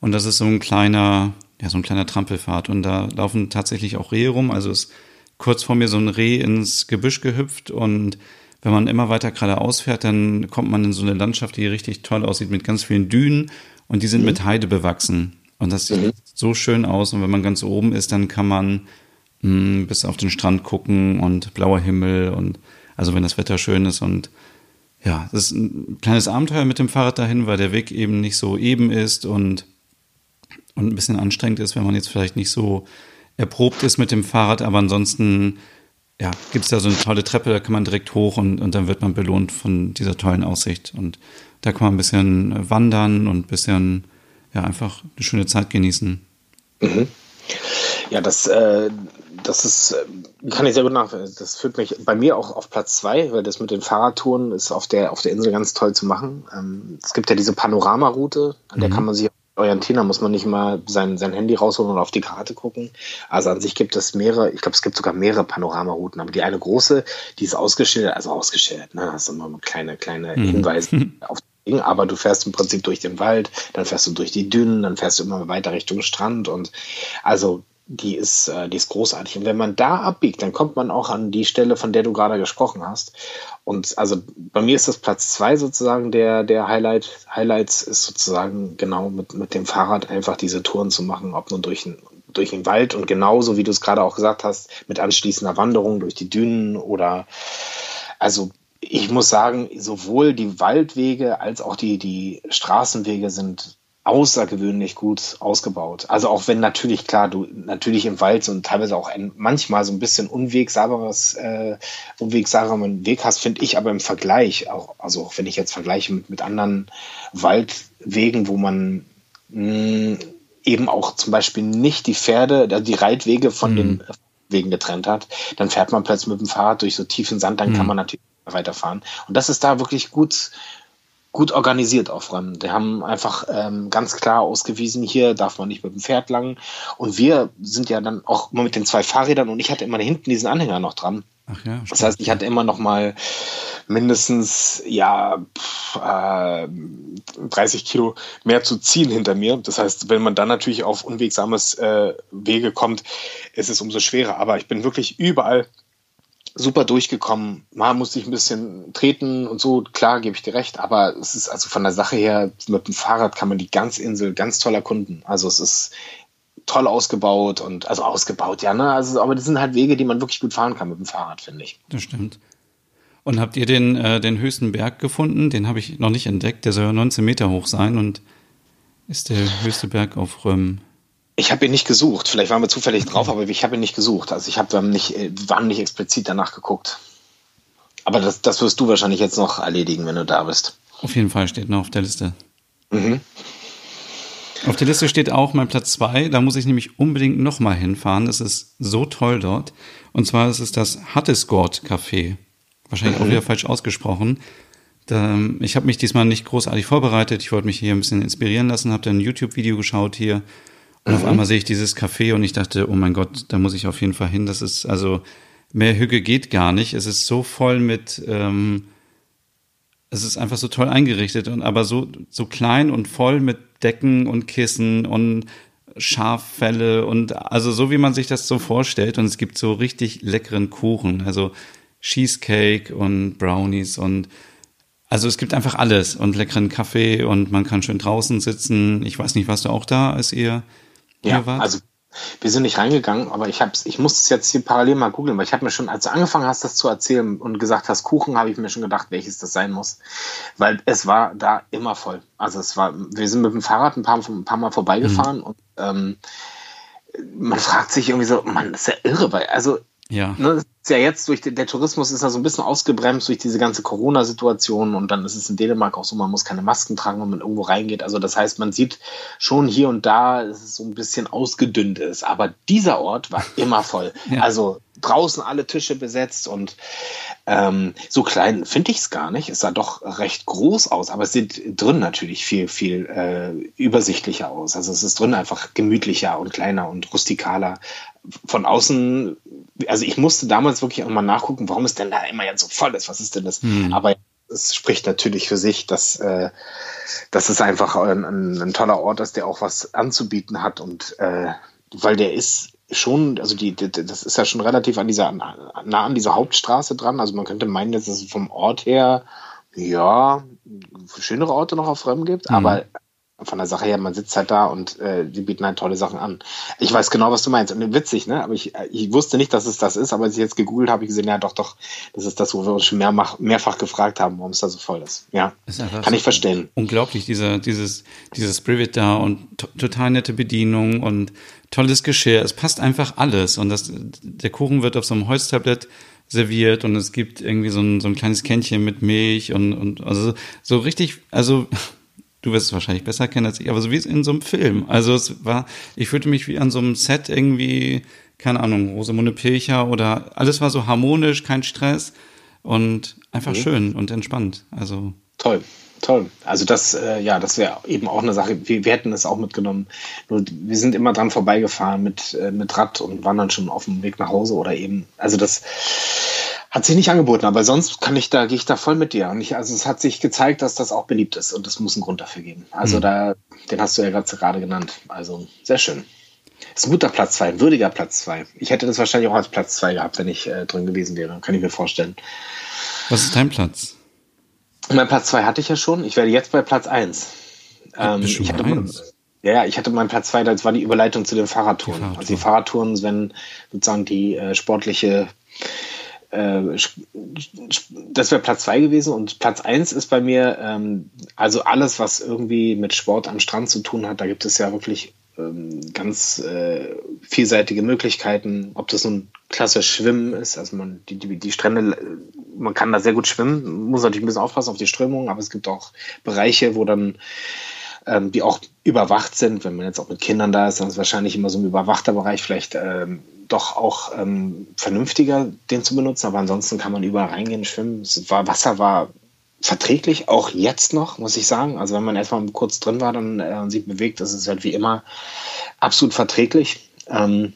Und das ist so ein kleiner, ja, so ein kleiner Trampelfahrt. Und da laufen tatsächlich auch Rehe rum. Also ist kurz vor mir so ein Reh ins Gebüsch gehüpft. Und wenn man immer weiter geradeaus fährt, dann kommt man in so eine Landschaft, die richtig toll aussieht mit ganz vielen Dünen und die sind mhm. mit Heide bewachsen. Und das sieht mhm. so schön aus. Und wenn man ganz oben ist, dann kann man mh, hm, bis auf den Strand gucken und blauer Himmel und also wenn das Wetter schön ist und ja, das ist ein kleines Abenteuer mit dem Fahrrad dahin, weil der Weg eben nicht so eben ist und, und ein bisschen anstrengend ist, wenn man jetzt vielleicht nicht so erprobt ist mit dem Fahrrad, aber ansonsten ja, gibt es da so eine tolle Treppe, da kann man direkt hoch und, und dann wird man belohnt von dieser tollen Aussicht. Und da kann man ein bisschen wandern und ein bisschen, ja, einfach eine schöne Zeit genießen. Mhm. Ja, das, äh, das ist, kann ich sehr gut nachvollziehen. Das führt mich bei mir auch auf Platz zwei, weil das mit den Fahrradtouren ist auf der, auf der Insel ganz toll zu machen. Ähm, es gibt ja diese Panoramaroute, an der mhm. kann man sich orientieren, da muss man nicht mal sein, sein Handy rausholen und auf die Karte gucken. Also an sich gibt es mehrere, ich glaube, es gibt sogar mehrere Panoramarouten, aber die eine große, die ist ausgeschildert, also ausgeschildert, ne, hast du immer kleine, kleine mhm. Hinweise mhm. auf aber du fährst im Prinzip durch den Wald, dann fährst du durch die Dünen, dann fährst du immer weiter Richtung Strand und also die ist, äh, die ist großartig. Und wenn man da abbiegt, dann kommt man auch an die Stelle, von der du gerade gesprochen hast. Und also bei mir ist das Platz zwei sozusagen der, der Highlight. Highlights ist sozusagen genau mit, mit dem Fahrrad einfach diese Touren zu machen, ob nur durch, durch den Wald und genauso, wie du es gerade auch gesagt hast, mit anschließender Wanderung durch die Dünen oder also ich muss sagen, sowohl die Waldwege als auch die, die Straßenwege sind außergewöhnlich gut ausgebaut. Also auch wenn natürlich klar, du natürlich im Wald so und teilweise auch ein, manchmal so ein bisschen unwegsameres, äh, unwegsameren Weg hast, finde ich aber im Vergleich, auch, also auch wenn ich jetzt vergleiche mit, mit anderen Waldwegen, wo man mh, eben auch zum Beispiel nicht die Pferde, also die Reitwege von mhm. den Wegen getrennt hat, dann fährt man plötzlich mit dem Fahrrad durch so tiefen Sand, dann mhm. kann man natürlich weiterfahren. Und das ist da wirklich gut, gut organisiert auf Rennen. Die haben einfach ähm, ganz klar ausgewiesen, hier darf man nicht mit dem Pferd lang. Und wir sind ja dann auch immer mit den zwei Fahrrädern und ich hatte immer hinten diesen Anhänger noch dran. Ach ja, das heißt, ich hatte immer noch mal mindestens ja pff, äh, 30 Kilo mehr zu ziehen hinter mir. Das heißt, wenn man dann natürlich auf unwegsames äh, Wege kommt, ist es umso schwerer. Aber ich bin wirklich überall super durchgekommen. Mal musste ich ein bisschen treten und so, klar, gebe ich dir recht, aber es ist also von der Sache her, mit dem Fahrrad kann man die ganze Insel ganz toll erkunden. Also es ist toll ausgebaut und also ausgebaut, ja, ne? Also, aber das sind halt Wege, die man wirklich gut fahren kann mit dem Fahrrad, finde ich. Das stimmt. Und habt ihr den, äh, den höchsten Berg gefunden? Den habe ich noch nicht entdeckt. Der soll ja 19 Meter hoch sein und ist der höchste Berg auf Röm. Ich habe ihn nicht gesucht. Vielleicht waren wir zufällig drauf, aber ich habe ihn nicht gesucht. Also ich habe äh, wann nicht explizit danach geguckt. Aber das, das wirst du wahrscheinlich jetzt noch erledigen, wenn du da bist. Auf jeden Fall steht noch auf der Liste. Mhm. Auf der Liste steht auch mein Platz 2. Da muss ich nämlich unbedingt nochmal hinfahren. Das ist so toll dort. Und zwar ist es das Hattesgord Café. Wahrscheinlich mhm. auch wieder falsch ausgesprochen. Da, ich habe mich diesmal nicht großartig vorbereitet. Ich wollte mich hier ein bisschen inspirieren lassen, habe dann ein YouTube-Video geschaut hier und mhm. auf einmal sehe ich dieses Café und ich dachte, oh mein Gott, da muss ich auf jeden Fall hin. Das ist, also, mehr Hüge geht gar nicht. Es ist so voll mit, ähm, es ist einfach so toll eingerichtet und aber so, so klein und voll mit Decken und Kissen und Schaffelle und also so wie man sich das so vorstellt und es gibt so richtig leckeren Kuchen, also Cheesecake und Brownies und also es gibt einfach alles und leckeren Kaffee und man kann schön draußen sitzen. Ich weiß nicht, warst du auch da, als ihr ja? Also wir sind nicht reingegangen, aber ich hab's, ich muss es jetzt hier parallel mal googeln, weil ich habe mir schon, als du angefangen hast, das zu erzählen und gesagt hast, Kuchen, habe ich mir schon gedacht, welches das sein muss. Weil es war da immer voll. Also es war, wir sind mit dem Fahrrad ein paar, ein paar Mal vorbeigefahren mhm. und ähm, man fragt sich irgendwie so, man, ist ja irre, weil, also ja. Ne, ist ja jetzt durch den, der Tourismus ist ja so ein bisschen ausgebremst durch diese ganze Corona-Situation und dann ist es in Dänemark auch so, man muss keine Masken tragen, wenn man irgendwo reingeht. Also das heißt, man sieht schon hier und da, dass es so ein bisschen ausgedünnt ist. Aber dieser Ort war immer voll. ja. Also draußen alle Tische besetzt und ähm, so klein finde ich es gar nicht. Es sah doch recht groß aus, aber es sieht drin natürlich viel, viel äh, übersichtlicher aus. Also es ist drin einfach gemütlicher und kleiner und rustikaler. Von außen, also ich musste damals wirklich auch mal nachgucken, warum es denn da immer jetzt so voll ist. Was ist denn das? Hm. Aber es spricht natürlich für sich, dass, äh, dass es einfach ein, ein, ein, toller Ort ist, der auch was anzubieten hat und äh, weil der ist schon, also die, die, das ist ja schon relativ an dieser, nah an dieser Hauptstraße dran. Also man könnte meinen, dass es vom Ort her, ja, schönere Orte noch auf Röm gibt, mhm. aber von der Sache her, man sitzt halt da und äh, die bieten halt tolle Sachen an. Ich weiß genau, was du meinst. Und witzig, ne? Aber ich, ich wusste nicht, dass es das ist, aber als ich jetzt gegoogelt habe, ich gesehen, ja doch, doch, das ist das, wo wir uns schon mehrfach, mehrfach gefragt haben, warum es da so voll ist. Ja. Ist Kann ich verstehen. Unglaublich, diese, dieses, dieses Spirit da und total nette Bedienung und tolles Geschirr. Es passt einfach alles. Und das, der Kuchen wird auf so einem Holztablett serviert und es gibt irgendwie so ein, so ein kleines Kännchen mit Milch und, und also so richtig, also du wirst es wahrscheinlich besser kennen als ich, aber so wie in so einem Film. Also es war, ich fühlte mich wie an so einem Set irgendwie, keine Ahnung, Rosamunde Pilcher oder alles war so harmonisch, kein Stress und einfach mhm. schön und entspannt. Also toll. Toll. Also das, äh, ja, das wäre eben auch eine Sache. Wir, wir hätten es auch mitgenommen. Nur wir sind immer dran vorbeigefahren mit, äh, mit Rad und waren dann schon auf dem Weg nach Hause oder eben. Also das hat sich nicht angeboten, aber sonst kann ich da, gehe ich da voll mit dir. Und ich, also es hat sich gezeigt, dass das auch beliebt ist und es muss einen Grund dafür geben. Also mhm. da, den hast du ja gerade genannt. Also sehr schön. Ist ein guter Platz zwei, ein würdiger Platz zwei. Ich hätte das wahrscheinlich auch als Platz zwei gehabt, wenn ich äh, drin gewesen wäre. Kann ich mir vorstellen. Was ist dein Platz? Mein Platz 2 hatte ich ja schon. Ich werde jetzt bei Platz 1. Ähm, ich hatte, eins? Ja, ich hatte meinen Platz 2, das war die Überleitung zu den Fahrradtouren. Die Fahrradtouren. Also die Fahrradtouren, wenn sozusagen die äh, sportliche äh, das wäre Platz 2 gewesen und Platz 1 ist bei mir, ähm, also alles, was irgendwie mit Sport am Strand zu tun hat, da gibt es ja wirklich ganz äh, vielseitige Möglichkeiten, ob das nun klassisch Schwimmen ist, also man, die, die, die Strände, man kann da sehr gut schwimmen, muss natürlich ein bisschen aufpassen auf die Strömung, aber es gibt auch Bereiche, wo dann ähm, die auch überwacht sind. Wenn man jetzt auch mit Kindern da ist, dann ist wahrscheinlich immer so ein überwachter Bereich vielleicht ähm, doch auch ähm, vernünftiger, den zu benutzen. Aber ansonsten kann man überall reingehen, schwimmen. War, Wasser war verträglich, auch jetzt noch, muss ich sagen. Also wenn man erstmal kurz drin war dann äh, sich bewegt, das ist halt wie immer absolut verträglich. Ähm,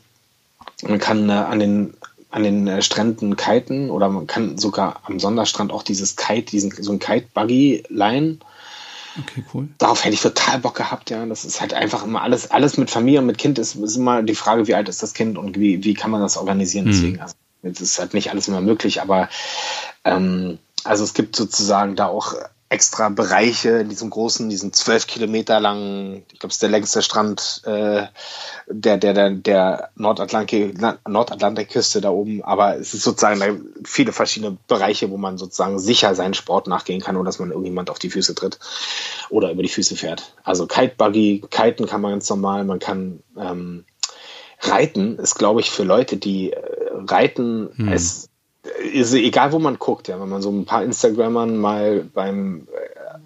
man kann äh, an den an den äh, Stränden kiten oder man kann sogar am Sonderstrand auch dieses Kite, diesen so ein Kite-Buggy leihen. Okay, cool. Darauf hätte ich total Bock gehabt, ja. Das ist halt einfach immer alles, alles mit Familie und mit Kind ist, ist immer die Frage, wie alt ist das Kind und wie, wie kann man das organisieren. Mhm. Deswegen, also, es ist halt nicht alles immer möglich, aber ähm, also es gibt sozusagen da auch extra Bereiche in diesem großen, diesen zwölf Kilometer langen, ich glaube, es ist der längste Strand äh, der, der, der, der Nordatlantik, Nordatlantikküste da oben. Aber es ist sozusagen viele verschiedene Bereiche, wo man sozusagen sicher seinen Sport nachgehen kann, ohne dass man irgendjemand auf die Füße tritt oder über die Füße fährt. Also Kitebuggy, Kiten kann man ganz normal, man kann ähm, Reiten ist, glaube ich, für Leute, die äh, Reiten hm. es ist egal, wo man guckt, ja, wenn man so ein paar Instagrammern mal beim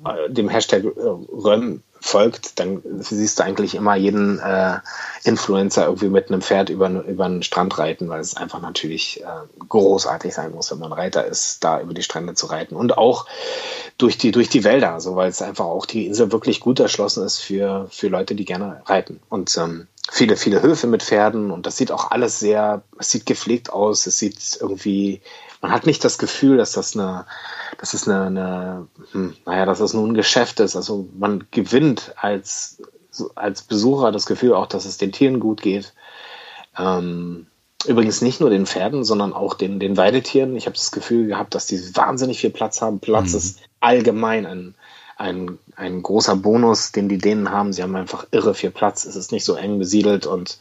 äh, dem Hashtag äh, Röm folgt, dann siehst du eigentlich immer jeden äh, Influencer irgendwie mit einem Pferd über, über einen Strand reiten, weil es einfach natürlich äh, großartig sein muss, wenn man Reiter ist, da über die Strände zu reiten. Und auch durch die, durch die Wälder, so weil es einfach auch die Insel wirklich gut erschlossen ist für, für Leute, die gerne reiten. Und ähm, viele, viele Höfe mit Pferden und das sieht auch alles sehr, es sieht gepflegt aus, es sieht irgendwie, man hat nicht das Gefühl, dass das eine, das ist eine, eine hm, naja, dass das nun ein Geschäft ist. Also man gewinnt als, als Besucher das Gefühl auch, dass es den Tieren gut geht. Ähm, übrigens nicht nur den Pferden, sondern auch den, den Weidetieren. Ich habe das Gefühl gehabt, dass die wahnsinnig viel Platz haben. Platz mhm. ist allgemein ein, ein, ein großer Bonus, den die Dänen haben. Sie haben einfach irre viel Platz. Es ist nicht so eng besiedelt und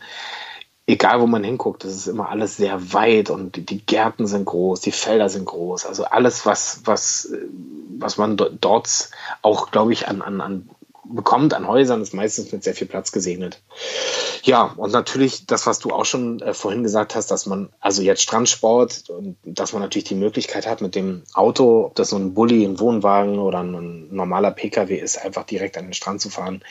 egal wo man hinguckt, es ist immer alles sehr weit und die, Gärten sind groß, die Felder sind groß. Also alles, was, was, was man dort auch, glaube ich, an, an, an bekommt an Häusern, ist meistens mit sehr viel Platz gesegnet. Ja, und natürlich das, was du auch schon äh, vorhin gesagt hast, dass man, also jetzt Strandsport, und dass man natürlich die Möglichkeit hat, mit dem Auto, ob das so ein Bulli, ein Wohnwagen oder ein normaler Pkw ist, einfach direkt an den Strand zu fahren,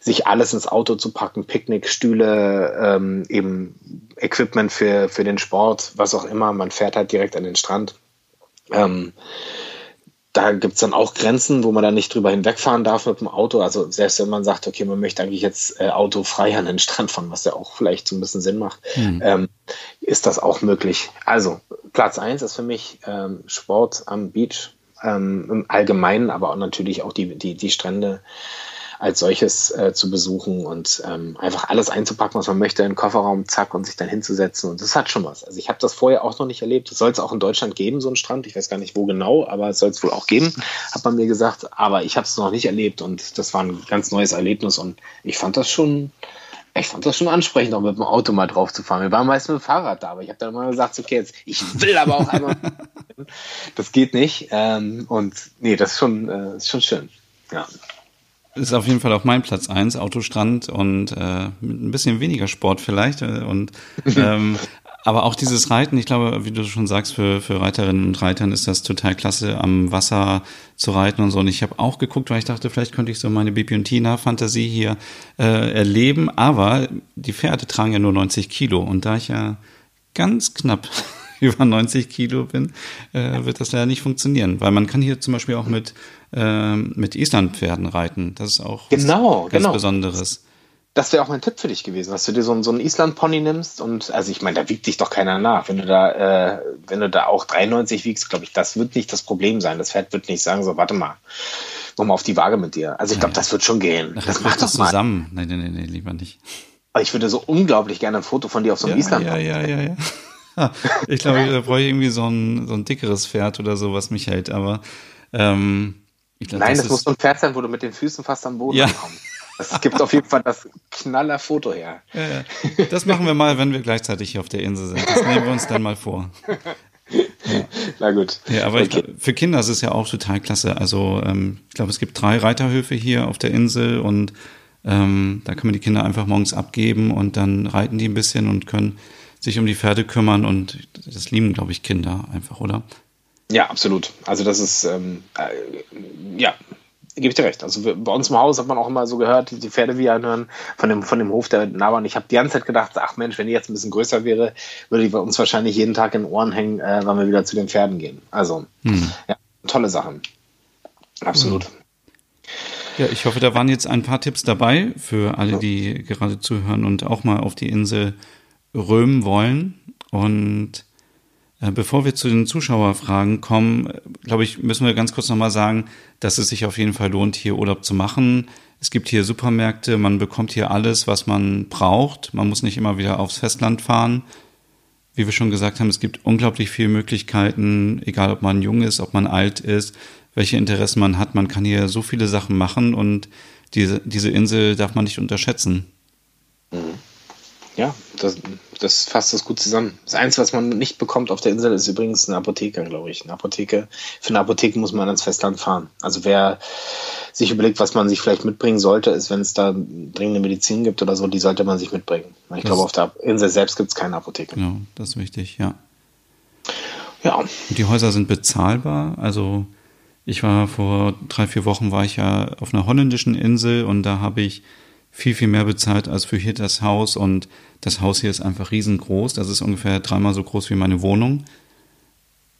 sich alles ins Auto zu packen, Picknickstühle, ähm, eben Equipment für, für den Sport, was auch immer, man fährt halt direkt an den Strand. Ähm, da gibt es dann auch Grenzen, wo man dann nicht drüber hinwegfahren darf mit dem Auto. Also selbst wenn man sagt, okay, man möchte eigentlich jetzt äh, autofrei an den Strand fahren, was ja auch vielleicht so ein bisschen Sinn macht, mhm. ähm, ist das auch möglich. Also Platz eins ist für mich ähm, Sport am Beach ähm, im Allgemeinen, aber auch natürlich auch die, die, die Strände als solches äh, zu besuchen und ähm, einfach alles einzupacken, was man möchte, in den Kofferraum, zack, und sich dann hinzusetzen. Und das hat schon was. Also ich habe das vorher auch noch nicht erlebt. Das soll es auch in Deutschland geben, so ein Strand. Ich weiß gar nicht, wo genau, aber es soll es wohl auch geben, hat man mir gesagt. Aber ich habe es noch nicht erlebt und das war ein ganz neues Erlebnis und ich fand das schon, ich fand das schon ansprechend, auch mit dem Auto mal drauf zu fahren. Wir waren meist mit dem Fahrrad da, aber ich habe dann mal gesagt, okay, jetzt, ich will aber auch einmal. das geht nicht. Ähm, und nee, das ist schon, äh, ist schon schön. Ja ist auf jeden Fall auf mein Platz eins Autostrand und äh, mit ein bisschen weniger Sport vielleicht. Äh, und ähm, aber auch dieses Reiten, ich glaube, wie du schon sagst, für, für Reiterinnen und Reitern ist das total klasse, am Wasser zu reiten und so. Und ich habe auch geguckt, weil ich dachte, vielleicht könnte ich so meine Bibi und Tina-Fantasie hier äh, erleben. Aber die Pferde tragen ja nur 90 Kilo. Und da ich ja ganz knapp über 90 Kilo bin, äh, wird das leider nicht funktionieren. Weil man kann hier zum Beispiel auch mit, äh, mit Islandpferden reiten. Das ist auch genau, was ganz genau. Besonderes. Das wäre auch mein Tipp für dich gewesen, dass du dir so, einen, so einen Island-Pony nimmst und also ich meine, da wiegt dich doch keiner nach. Wenn du da, äh, wenn du da auch 93 wiegst, glaube ich, das wird nicht das Problem sein. Das Pferd wird nicht sagen, so, warte mal, mach mal auf die Waage mit dir. Also ich glaube, das wird schon gehen. Ach, das macht doch zusammen. Nein, nein, nein, nein, lieber nicht. Aber ich würde so unglaublich gerne ein Foto von dir auf so einem ja, Island. Ja, ja, ja, ja. ich glaube, da brauche ich irgendwie so ein, so ein dickeres Pferd oder so, was mich hält. Aber ähm, ich glaub, Nein, das, das muss so ein Pferd sein, wo du mit den Füßen fast am Boden ja. kommst. Es gibt auf jeden Fall das knaller Foto her. Ja, ja. Das machen wir mal, wenn wir gleichzeitig hier auf der Insel sind. Das nehmen wir uns dann mal vor. Ja. Na gut. Ja, aber okay. ich, für Kinder ist es ja auch total klasse. Also ähm, ich glaube, es gibt drei Reiterhöfe hier auf der Insel und ähm, da kann man die Kinder einfach morgens abgeben und dann reiten die ein bisschen und können sich um die Pferde kümmern und das lieben, glaube ich, Kinder einfach, oder? Ja, absolut. Also das ist, ähm, äh, ja, gebe ich dir recht. Also bei uns im Haus hat man auch immer so gehört, die Pferde wie anhören von dem, von dem Hof der Nachbarn. Ich habe die ganze Zeit gedacht, ach Mensch, wenn die jetzt ein bisschen größer wäre, würde die bei uns wahrscheinlich jeden Tag in den Ohren hängen, äh, wenn wir wieder zu den Pferden gehen. Also, hm. ja, tolle Sachen. Absolut. Ja, ich hoffe, da waren jetzt ein paar Tipps dabei für alle, die gerade zuhören und auch mal auf die Insel römen wollen. Und äh, bevor wir zu den Zuschauerfragen kommen, glaube ich, müssen wir ganz kurz nochmal sagen, dass es sich auf jeden Fall lohnt, hier Urlaub zu machen. Es gibt hier Supermärkte, man bekommt hier alles, was man braucht. Man muss nicht immer wieder aufs Festland fahren. Wie wir schon gesagt haben, es gibt unglaublich viele Möglichkeiten, egal ob man jung ist, ob man alt ist, welche Interessen man hat. Man kann hier so viele Sachen machen und diese, diese Insel darf man nicht unterschätzen. Ja, das, das fasst das gut zusammen. Das Einzige, was man nicht bekommt auf der Insel, ist übrigens eine Apotheke, glaube ich. Eine Apotheke. Für eine Apotheke muss man ans Festland fahren. Also wer sich überlegt, was man sich vielleicht mitbringen sollte, ist, wenn es da dringende Medizin gibt oder so, die sollte man sich mitbringen. Ich das glaube, auf der Insel selbst gibt es keine Apotheke. Genau, das ist wichtig, ja. Ja. Und die Häuser sind bezahlbar. Also ich war vor drei, vier Wochen war ich ja auf einer holländischen Insel und da habe ich viel, viel mehr bezahlt als für hier das Haus. Und das Haus hier ist einfach riesengroß. Das ist ungefähr dreimal so groß wie meine Wohnung.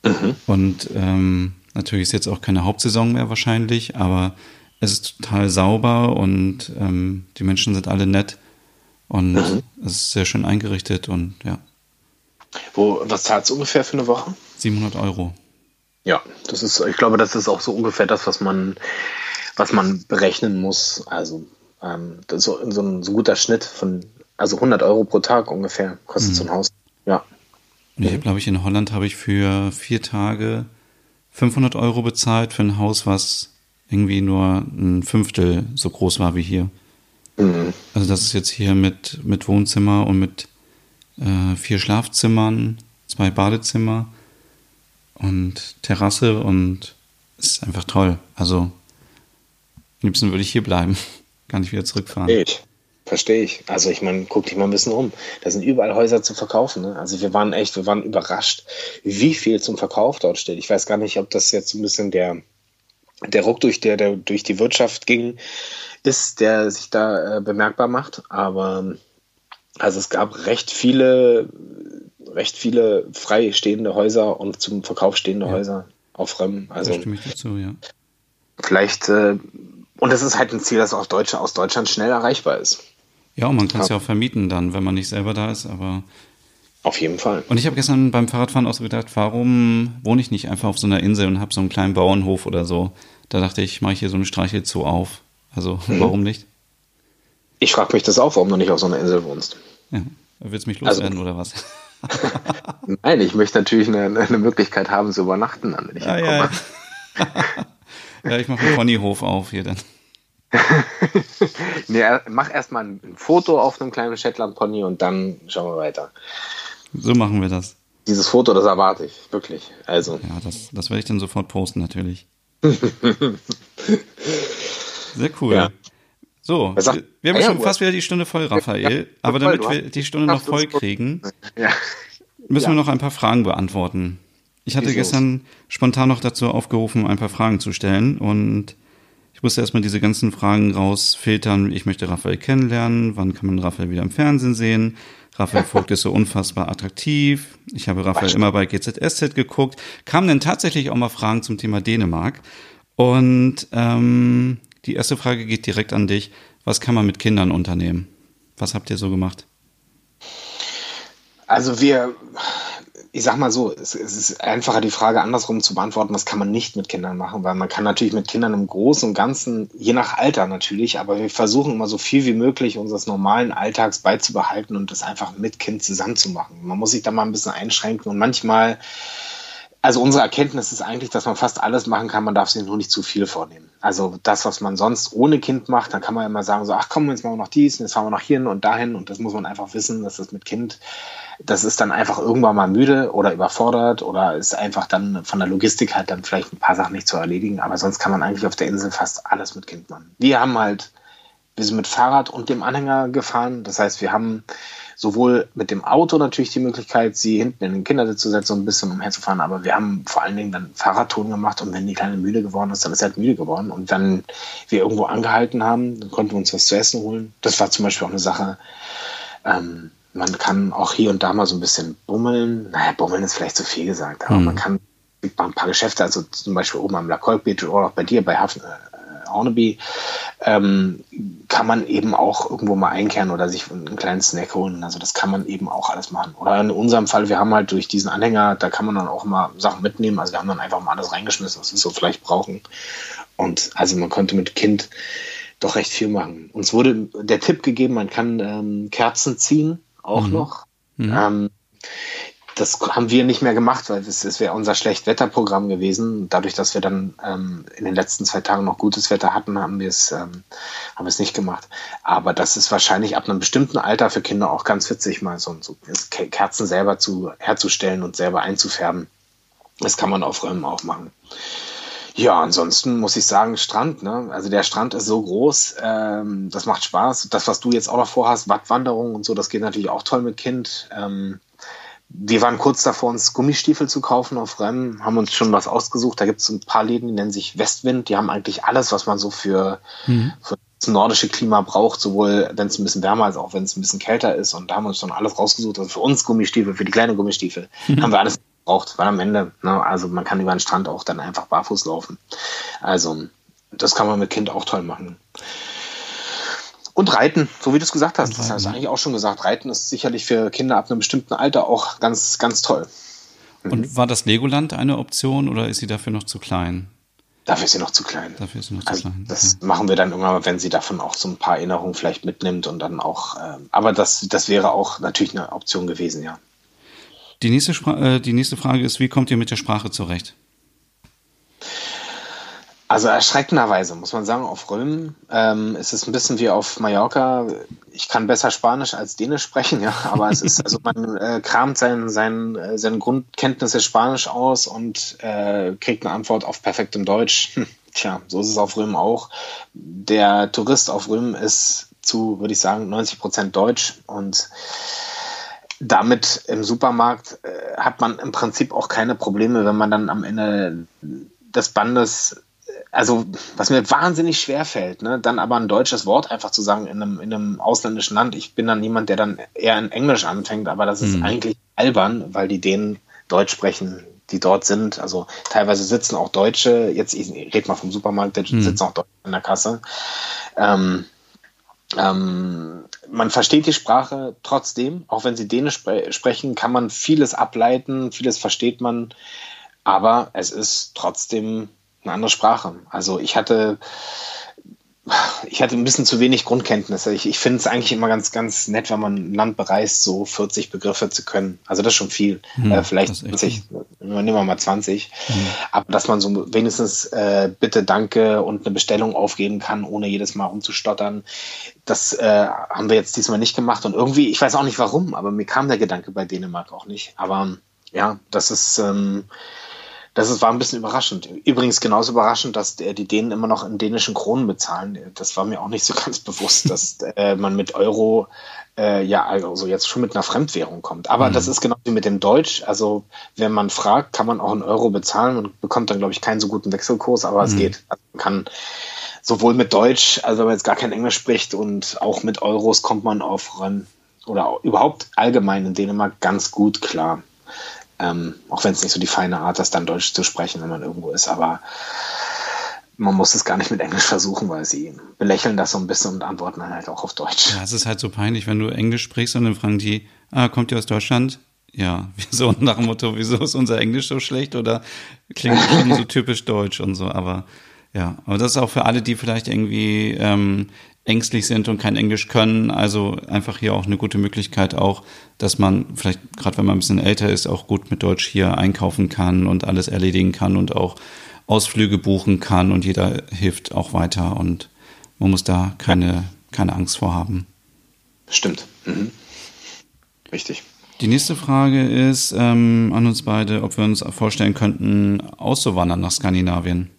Mhm. Und ähm, natürlich ist jetzt auch keine Hauptsaison mehr wahrscheinlich, aber es ist total sauber und ähm, die Menschen sind alle nett und mhm. es ist sehr schön eingerichtet und ja. Wo, was zahlt es ungefähr für eine Woche? 700 Euro. Ja, das ist, ich glaube, das ist auch so ungefähr das, was man, was man berechnen muss. Also ähm, so, so, ein, so ein guter Schnitt von, also 100 Euro pro Tag ungefähr kostet mhm. so ein Haus. Ja. Ich habe, glaube ich, in Holland habe ich für vier Tage 500 Euro bezahlt für ein Haus, was irgendwie nur ein Fünftel so groß war wie hier. Mhm. Also das ist jetzt hier mit, mit Wohnzimmer und mit äh, vier Schlafzimmern, zwei Badezimmer und Terrasse und es ist einfach toll. Also am liebsten würde ich hier bleiben, gar nicht wieder zurückfahren. Verstehe ich. Verstehe ich. Also ich meine, guck dich mal ein bisschen um. Da sind überall Häuser zu verkaufen. Ne? Also wir waren echt, wir waren überrascht, wie viel zum Verkauf dort steht. Ich weiß gar nicht, ob das jetzt so ein bisschen der, der Ruck durch, der, der durch die Wirtschaft ging, ist, der sich da äh, bemerkbar macht. Aber also es gab recht viele recht viele freistehende Häuser und zum Verkauf stehende ja. Häuser auf Rem. Also da stimme ich dazu, ja. Vielleicht, äh, und das ist halt ein Ziel, das auch Deutsche, aus Deutschland schnell erreichbar ist. Ja, und man kann es ja auch vermieten dann, wenn man nicht selber da ist, aber. Auf jeden Fall. Und ich habe gestern beim Fahrradfahren auch so gedacht, warum wohne ich nicht einfach auf so einer Insel und habe so einen kleinen Bauernhof oder so? Da dachte ich, mache ich hier so eine Streichelzoo auf. Also, mhm. warum nicht? Ich frage mich das auch, warum du nicht auf so einer Insel wohnst. Ja. Willst du mich also loswerden also, oder was? Nein, ich möchte natürlich eine, eine, Möglichkeit haben zu übernachten, wenn ich ah, ja, ja. ja, ich mache einen Ponyhof auf hier dann. nee, mach erstmal ein Foto auf einem kleinen Shetland-Pony und dann schauen wir weiter. So machen wir das. Dieses Foto, das erwarte ich, wirklich. Also. Ja, das, das werde ich dann sofort posten, natürlich. Sehr cool. Ja. So, wir, wir haben schon fast wieder die Stunde voll, Raphael. aber damit wir die Stunde noch voll kriegen, müssen wir noch ein paar Fragen beantworten. Ich hatte gestern spontan noch dazu aufgerufen, ein paar Fragen zu stellen und ich musste erstmal diese ganzen Fragen rausfiltern. Ich möchte Raphael kennenlernen. Wann kann man Raphael wieder im Fernsehen sehen? Raphael Vogt ist so unfassbar attraktiv. Ich habe Raphael immer bei GZSZ geguckt. Kamen denn tatsächlich auch mal Fragen zum Thema Dänemark? Und ähm, die erste Frage geht direkt an dich. Was kann man mit Kindern unternehmen? Was habt ihr so gemacht? Also wir, ich sag mal so, es, ist einfacher die Frage andersrum zu beantworten, was kann man nicht mit Kindern machen, weil man kann natürlich mit Kindern im Großen und Ganzen, je nach Alter natürlich, aber wir versuchen immer so viel wie möglich unseres normalen Alltags beizubehalten und das einfach mit Kind zusammen zu machen. Man muss sich da mal ein bisschen einschränken und manchmal also unsere Erkenntnis ist eigentlich, dass man fast alles machen kann, man darf sich nur nicht zu viel vornehmen. Also das, was man sonst ohne Kind macht, dann kann man immer sagen, so, ach komm, jetzt machen wir noch dies, jetzt fahren wir noch hierhin und dahin und das muss man einfach wissen, dass das mit Kind, das ist dann einfach irgendwann mal müde oder überfordert oder ist einfach dann von der Logistik halt dann vielleicht ein paar Sachen nicht zu erledigen, aber sonst kann man eigentlich auf der Insel fast alles mit Kind machen. Wir haben halt, wir sind mit Fahrrad und dem Anhänger gefahren, das heißt, wir haben sowohl mit dem Auto natürlich die Möglichkeit, sie hinten in den Kindersitz zu setzen und ein bisschen umherzufahren, aber wir haben vor allen Dingen dann Fahrradtouren gemacht und wenn die Kleine müde geworden ist, dann ist sie halt müde geworden und wenn wir irgendwo angehalten haben, dann konnten wir uns was zu essen holen. Das war zum Beispiel auch eine Sache, ähm, man kann auch hier und da mal so ein bisschen bummeln. Naja, bummeln ist vielleicht zu viel gesagt, aber mhm. man kann ein paar Geschäfte, also zum Beispiel oben am La Beach oder auch bei dir bei Hafen, äh, Hornaby, ähm, kann man eben auch irgendwo mal einkehren oder sich einen kleinen Snack holen. Also das kann man eben auch alles machen. Oder in unserem Fall, wir haben halt durch diesen Anhänger, da kann man dann auch mal Sachen mitnehmen. Also wir haben dann einfach mal alles reingeschmissen, was wir so vielleicht brauchen. Und also man konnte mit Kind doch recht viel machen. Uns wurde der Tipp gegeben, man kann ähm, Kerzen ziehen, auch mhm. noch. Mhm. Ähm, das haben wir nicht mehr gemacht, weil es, es wäre unser Schlechtwetterprogramm gewesen. Dadurch, dass wir dann ähm, in den letzten zwei Tagen noch gutes Wetter hatten, haben wir es ähm, haben wir es nicht gemacht. Aber das ist wahrscheinlich ab einem bestimmten Alter für Kinder auch ganz witzig, mal so, so Kerzen selber zu herzustellen und selber einzufärben. Das kann man auf Räumen auch machen. Ja, ansonsten muss ich sagen, Strand, ne? Also der Strand ist so groß, ähm, das macht Spaß. Das, was du jetzt auch noch vorhast, Wattwanderung und so, das geht natürlich auch toll mit Kind. Ähm, wir waren kurz davor, uns Gummistiefel zu kaufen auf Rennen, haben uns schon was ausgesucht. Da gibt es ein paar Läden, die nennen sich Westwind. Die haben eigentlich alles, was man so für, mhm. für das nordische Klima braucht, sowohl wenn es ein bisschen wärmer als auch wenn es ein bisschen kälter ist. Und da haben wir uns schon alles rausgesucht. Also für uns Gummistiefel, für die kleinen Gummistiefel, mhm. haben wir alles gebraucht. Weil am Ende, ne, also man kann über den Strand auch dann einfach barfuß laufen. Also das kann man mit Kind auch toll machen. Und Reiten, so wie du es gesagt hast. Das hast du eigentlich auch schon gesagt. Reiten ist sicherlich für Kinder ab einem bestimmten Alter auch ganz, ganz toll. Und war das Legoland eine Option oder ist sie dafür noch zu klein? Dafür ist sie noch zu klein. Dafür ist sie noch also zu klein. Das okay. machen wir dann irgendwann, wenn sie davon auch so ein paar Erinnerungen vielleicht mitnimmt und dann auch. Äh, aber das, das wäre auch natürlich eine Option gewesen, ja. Die nächste, äh, die nächste Frage ist, wie kommt ihr mit der Sprache zurecht? Also erschreckenderweise, muss man sagen, auf Röm ähm, ist es ein bisschen wie auf Mallorca. Ich kann besser Spanisch als Dänisch sprechen, ja, aber es ist, also man äh, kramt sein, sein, äh, seine Grundkenntnisse Spanisch aus und äh, kriegt eine Antwort auf perfektem Deutsch. Tja, so ist es auf Röm auch. Der Tourist auf Röm ist zu, würde ich sagen, 90 Prozent Deutsch und damit im Supermarkt äh, hat man im Prinzip auch keine Probleme, wenn man dann am Ende des Bandes also was mir wahnsinnig schwer fällt, ne, dann aber ein deutsches Wort einfach zu sagen in einem, in einem ausländischen Land. Ich bin dann niemand, der dann eher in Englisch anfängt, aber das ist mhm. eigentlich albern, weil die denen Deutsch sprechen, die dort sind. Also teilweise sitzen auch Deutsche, jetzt ich rede mal vom Supermarkt, da mhm. sitzen auch Deutsche in der Kasse. Ähm, ähm, man versteht die Sprache trotzdem, auch wenn sie Dänisch spre sprechen, kann man vieles ableiten, vieles versteht man, aber es ist trotzdem eine andere Sprache. Also ich hatte, ich hatte ein bisschen zu wenig Grundkenntnisse. Ich, ich finde es eigentlich immer ganz, ganz nett, wenn man ein Land bereist, so 40 Begriffe zu können. Also das ist schon viel. Hm, äh, vielleicht 20, nehmen wir mal 20. Hm. Aber dass man so wenigstens äh, Bitte, Danke und eine Bestellung aufgeben kann, ohne jedes Mal rumzustottern. Das äh, haben wir jetzt diesmal nicht gemacht. Und irgendwie, ich weiß auch nicht warum, aber mir kam der Gedanke bei Dänemark auch nicht. Aber ja, das ist... Ähm, das ist, war ein bisschen überraschend. Übrigens genauso überraschend, dass die Dänen immer noch in dänischen Kronen bezahlen. Das war mir auch nicht so ganz bewusst, dass äh, man mit Euro äh, ja also jetzt schon mit einer Fremdwährung kommt. Aber mhm. das ist genau wie mit dem Deutsch. Also wenn man fragt, kann man auch in Euro bezahlen und bekommt dann, glaube ich, keinen so guten Wechselkurs, aber mhm. es geht. Also man kann sowohl mit Deutsch, also wenn man jetzt gar kein Englisch spricht und auch mit Euros kommt man auf ran oder überhaupt allgemein in Dänemark ganz gut klar. Ähm, auch wenn es nicht so die feine Art ist, dann Deutsch zu sprechen, wenn man irgendwo ist. Aber man muss es gar nicht mit Englisch versuchen, weil sie belächeln das so ein bisschen und antworten dann halt auch auf Deutsch. Ja, es ist halt so peinlich, wenn du Englisch sprichst und dann fragen die, ah, kommt ihr aus Deutschland? Ja, wieso nach dem Motto, wieso ist unser Englisch so schlecht oder klingt schon so typisch deutsch und so, aber ja, aber das ist auch für alle, die vielleicht irgendwie ähm, ängstlich sind und kein Englisch können. Also einfach hier auch eine gute Möglichkeit auch, dass man vielleicht, gerade wenn man ein bisschen älter ist, auch gut mit Deutsch hier einkaufen kann und alles erledigen kann und auch Ausflüge buchen kann und jeder hilft auch weiter und man muss da keine, keine Angst vor haben. Stimmt. Mhm. Richtig. Die nächste Frage ist ähm, an uns beide, ob wir uns vorstellen könnten, auszuwandern nach Skandinavien.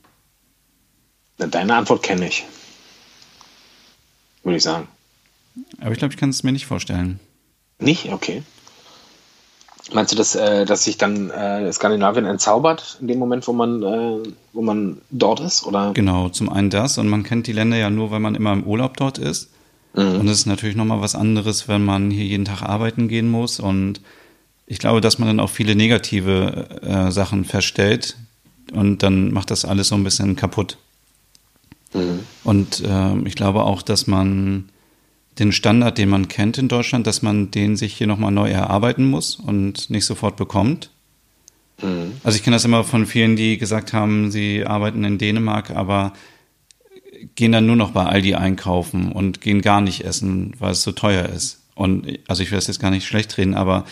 Deine Antwort kenne ich würde ich sagen. Aber ich glaube, ich kann es mir nicht vorstellen. Nicht? Okay. Meinst du, dass, äh, dass sich dann äh, Skandinavien entzaubert in dem Moment, wo man, äh, wo man dort ist? Oder? Genau, zum einen das und man kennt die Länder ja nur, weil man immer im Urlaub dort ist. Mhm. Und es ist natürlich nochmal was anderes, wenn man hier jeden Tag arbeiten gehen muss. Und ich glaube, dass man dann auch viele negative äh, Sachen feststellt und dann macht das alles so ein bisschen kaputt. Mhm. Und äh, ich glaube auch, dass man den Standard, den man kennt in Deutschland, dass man den sich hier nochmal neu erarbeiten muss und nicht sofort bekommt. Mhm. Also ich kenne das immer von vielen, die gesagt haben, sie arbeiten in Dänemark, aber gehen dann nur noch bei Aldi einkaufen und gehen gar nicht essen, weil es so teuer ist. Und also ich will das jetzt gar nicht schlecht reden, aber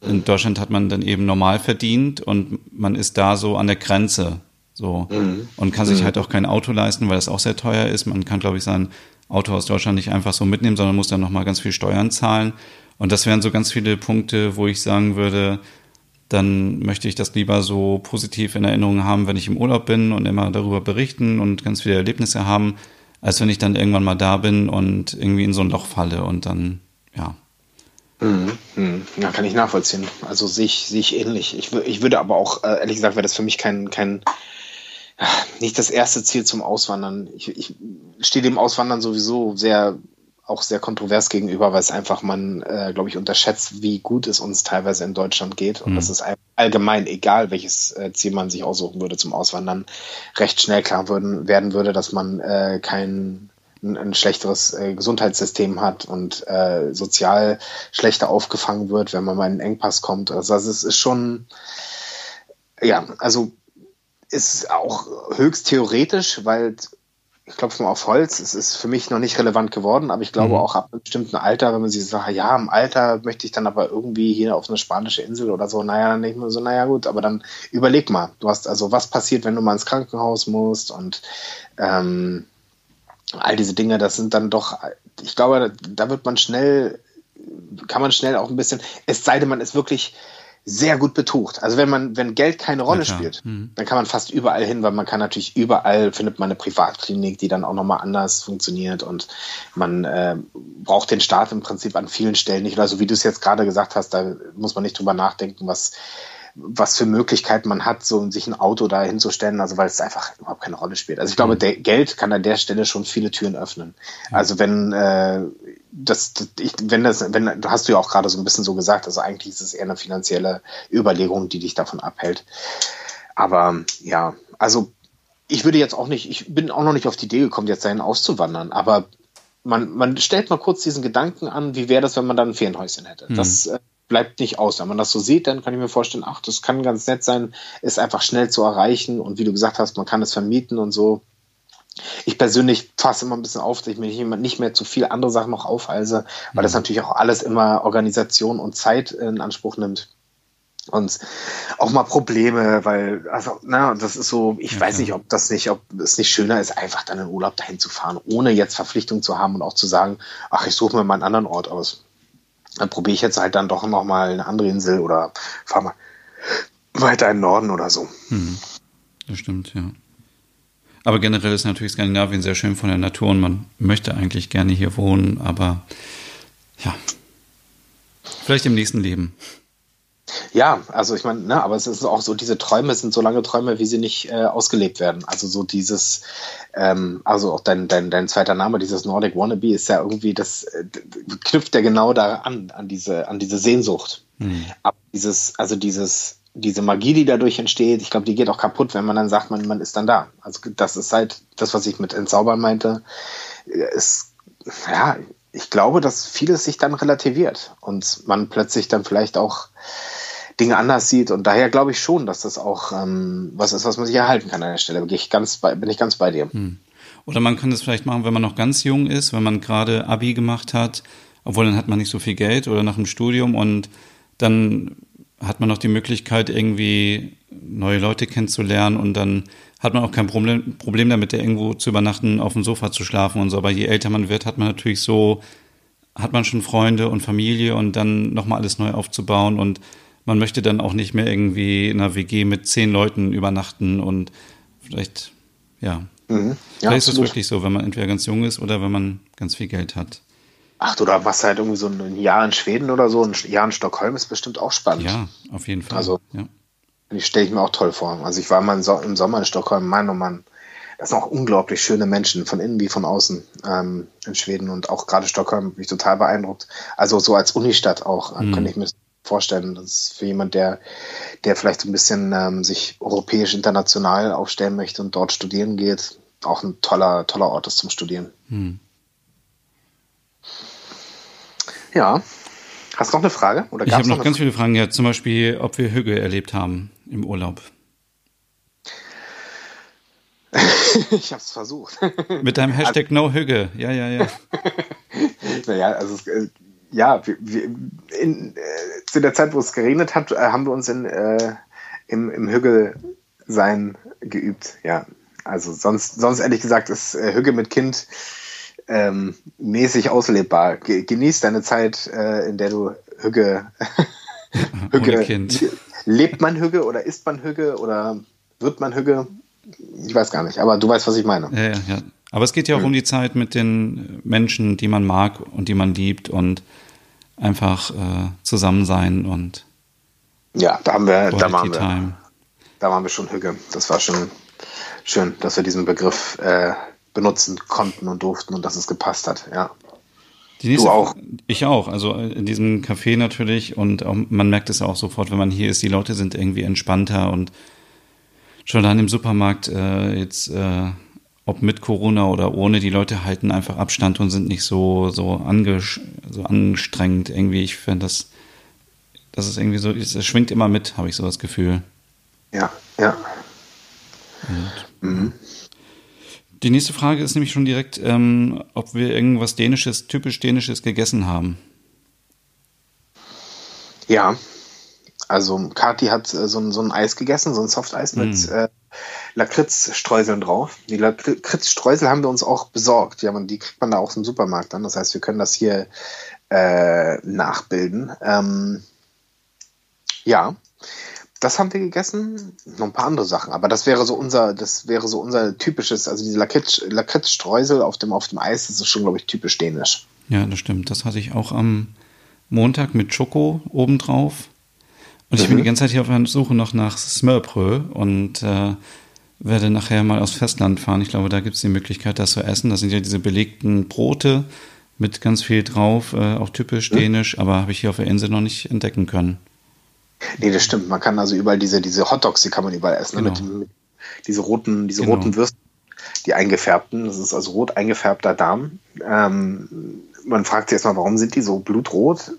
in Deutschland hat man dann eben normal verdient und man ist da so an der Grenze so. Mhm. Und kann sich mhm. halt auch kein Auto leisten, weil es auch sehr teuer ist. Man kann, glaube ich, sein Auto aus Deutschland nicht einfach so mitnehmen, sondern muss dann nochmal ganz viel Steuern zahlen. Und das wären so ganz viele Punkte, wo ich sagen würde, dann möchte ich das lieber so positiv in Erinnerung haben, wenn ich im Urlaub bin und immer darüber berichten und ganz viele Erlebnisse haben, als wenn ich dann irgendwann mal da bin und irgendwie in so ein Loch falle und dann, ja. Mhm, mhm. Ja, kann ich nachvollziehen. Also sehe ich, sehe ich ähnlich. Ich, ich würde aber auch, äh, ehrlich gesagt, wäre das für mich kein, kein nicht das erste Ziel zum Auswandern. Ich, ich stehe dem Auswandern sowieso sehr auch sehr kontrovers gegenüber, weil es einfach man, äh, glaube ich, unterschätzt, wie gut es uns teilweise in Deutschland geht. Und mhm. das ist allgemein, egal welches äh, Ziel man sich aussuchen würde zum Auswandern, recht schnell klar würden, werden würde, dass man äh, kein ein, ein schlechteres äh, Gesundheitssystem hat und äh, sozial schlechter aufgefangen wird, wenn man mal in einen Engpass kommt. Also das ist, ist schon ja, also ist auch höchst theoretisch, weil ich klopfe mal auf Holz, es ist für mich noch nicht relevant geworden, aber ich glaube mhm. auch ab einem bestimmten Alter, wenn man sich sagt, ja, im Alter möchte ich dann aber irgendwie hier auf eine spanische Insel oder so, naja, dann denke ich mir so, naja gut, aber dann überleg mal, du hast also, was passiert, wenn du mal ins Krankenhaus musst und ähm, all diese Dinge, das sind dann doch, ich glaube, da wird man schnell, kann man schnell auch ein bisschen, es sei denn, man ist wirklich sehr gut betucht. Also wenn man, wenn Geld keine Rolle ja, spielt, mhm. dann kann man fast überall hin, weil man kann natürlich überall findet man eine Privatklinik, die dann auch nochmal anders funktioniert und man äh, braucht den Staat im Prinzip an vielen Stellen nicht. Oder so wie du es jetzt gerade gesagt hast, da muss man nicht drüber nachdenken, was was für Möglichkeiten man hat, so sich ein Auto da hinzustellen, also weil es einfach überhaupt keine Rolle spielt. Also ich glaube, mhm. Geld kann an der Stelle schon viele Türen öffnen. Also wenn äh, das, ich, wenn das, wenn, du hast du ja auch gerade so ein bisschen so gesagt, also eigentlich ist es eher eine finanzielle Überlegung, die dich davon abhält. Aber ja, also ich würde jetzt auch nicht, ich bin auch noch nicht auf die Idee gekommen, jetzt dahin auszuwandern, aber man, man stellt mal kurz diesen Gedanken an, wie wäre das, wenn man dann ein Ferienhäuschen hätte? Mhm. Das äh, bleibt nicht aus. Wenn man das so sieht, dann kann ich mir vorstellen, ach, das kann ganz nett sein, ist einfach schnell zu erreichen und wie du gesagt hast, man kann es vermieten und so. Ich persönlich fasse immer ein bisschen auf, dass ich mich nicht mehr zu viel andere Sachen noch aufhalse, weil das mhm. natürlich auch alles immer Organisation und Zeit in Anspruch nimmt. Und auch mal Probleme, weil, also, na, das ist so, ich ja, weiß nicht, ob das nicht, ob es nicht schöner ist, einfach dann in Urlaub dahin zu fahren, ohne jetzt Verpflichtung zu haben und auch zu sagen, ach, ich suche mir mal einen anderen Ort aus dann probiere ich jetzt halt dann doch noch mal eine andere Insel oder fahre mal weiter in den Norden oder so. Hm. Das stimmt, ja. Aber generell ist natürlich Skandinavien sehr schön von der Natur und man möchte eigentlich gerne hier wohnen, aber ja, vielleicht im nächsten Leben. Ja, also ich meine, ne, aber es ist auch so, diese Träume sind so lange Träume, wie sie nicht äh, ausgelebt werden. Also so dieses, ähm, also auch dein, dein, dein zweiter Name, dieses Nordic Wannabe, ist ja irgendwie, das äh, knüpft ja genau da an, an diese, an diese Sehnsucht. Mhm. Aber dieses, also dieses, diese Magie, die dadurch entsteht, ich glaube, die geht auch kaputt, wenn man dann sagt, man, man ist dann da. Also das ist halt das, was ich mit Entzaubern meinte. Ist, ja, ich glaube, dass vieles sich dann relativiert und man plötzlich dann vielleicht auch Dinge anders sieht. Und daher glaube ich schon, dass das auch ähm, was ist, was man sich erhalten kann an der Stelle. Bin ich ganz bei, bin ich ganz bei dir. Hm. Oder man kann das vielleicht machen, wenn man noch ganz jung ist, wenn man gerade Abi gemacht hat, obwohl dann hat man nicht so viel Geld oder nach dem Studium und dann hat man noch die Möglichkeit, irgendwie neue Leute kennenzulernen und dann hat man auch kein Problem, Problem damit, irgendwo zu übernachten, auf dem Sofa zu schlafen und so. Aber je älter man wird, hat man natürlich so, hat man schon Freunde und Familie und dann nochmal alles neu aufzubauen und man möchte dann auch nicht mehr irgendwie in einer WG mit zehn Leuten übernachten und vielleicht, ja. Mhm. ja vielleicht ist es wirklich so, wenn man entweder ganz jung ist oder wenn man ganz viel Geld hat. Ach, oder was halt irgendwie so ein Jahr in Schweden oder so, ein Jahr in Stockholm ist bestimmt auch spannend. Ja, auf jeden Fall. Also, ja. ich stelle ich mir auch toll vor. Also ich war mal im Sommer in Stockholm, Mann, oh Mann, das sind auch unglaublich schöne Menschen, von innen wie von außen ähm, in Schweden und auch gerade Stockholm mich total beeindruckt. Also so als Unistadt auch, mhm. könnte ich mir vorstellen. Das ist für jemand, der, der vielleicht so ein bisschen ähm, sich europäisch international aufstellen möchte und dort studieren geht, auch ein toller, toller Ort ist zum Studieren. Hm. Ja. Hast du noch eine Frage? Oder ich habe noch, noch ganz viele Fragen. Ja, zum Beispiel, ob wir Hügge erlebt haben im Urlaub. ich habe es versucht. Mit deinem Hashtag No Hügge. Ja, ja, ja. naja, also es, ja, wir, wir in, äh, zu der Zeit, wo es geregnet hat, äh, haben wir uns in, äh, im, im Hügel sein geübt. Ja, also sonst, sonst ehrlich gesagt ist äh, Hügge mit Kind ähm, mäßig auslebbar. Ge genieß deine Zeit, äh, in der du Hügge, Hügge kind. lebt man Hügge oder isst man Hügge oder wird man Hügge? Ich weiß gar nicht, aber du weißt, was ich meine. Ja, ja, ja. Aber es geht ja auch hm. um die Zeit mit den Menschen, die man mag und die man liebt und einfach äh, zusammen sein und ja, da haben wir, da waren wir, da waren wir schon Hüge. Das war schon schön, dass wir diesen Begriff äh, benutzen konnten und durften und dass es gepasst hat. Ja. Nächste, du auch? Ich auch. Also in diesem Café natürlich und auch, man merkt es auch sofort, wenn man hier ist. Die Leute sind irgendwie entspannter und schon dann im Supermarkt äh, jetzt äh, ob mit Corona oder ohne, die Leute halten einfach Abstand und sind nicht so, so, so anstrengend irgendwie. Ich finde das, das ist irgendwie so, es schwingt immer mit, habe ich so das Gefühl. Ja, ja. Mhm. Die nächste Frage ist nämlich schon direkt, ähm, ob wir irgendwas Dänisches, typisch Dänisches gegessen haben. Ja, also Kati hat äh, so, ein, so ein Eis gegessen, so ein Softeis mm. mit äh, Lakritzstreuseln drauf. Die Lakritzstreusel haben wir uns auch besorgt. Ja, man, die kriegt man da auch im Supermarkt dann. Das heißt, wir können das hier äh, nachbilden. Ähm, ja, das haben wir gegessen. Noch ein paar andere Sachen, aber das wäre so unser, das wäre so unser typisches, also diese Lakritz, Lakritzstreusel auf dem, auf dem Eis, das ist schon, glaube ich, typisch dänisch. Ja, das stimmt. Das hatte ich auch am Montag mit Schoko obendrauf. Und ich bin die mhm. ganze Zeit hier auf der Suche noch nach Smörbrö und äh, werde nachher mal aufs Festland fahren. Ich glaube, da gibt es die Möglichkeit, das zu essen. Das sind ja diese belegten Brote mit ganz viel drauf, äh, auch typisch mhm. dänisch, aber habe ich hier auf der Insel noch nicht entdecken können. Nee, das stimmt. Man kann also überall diese, diese Hotdogs, die kann man überall essen. Ne? Genau. Mit, mit, diese roten, diese genau. roten Würste, die eingefärbten. Das ist also rot eingefärbter Darm. Ähm, man fragt sich erstmal, warum sind die so blutrot?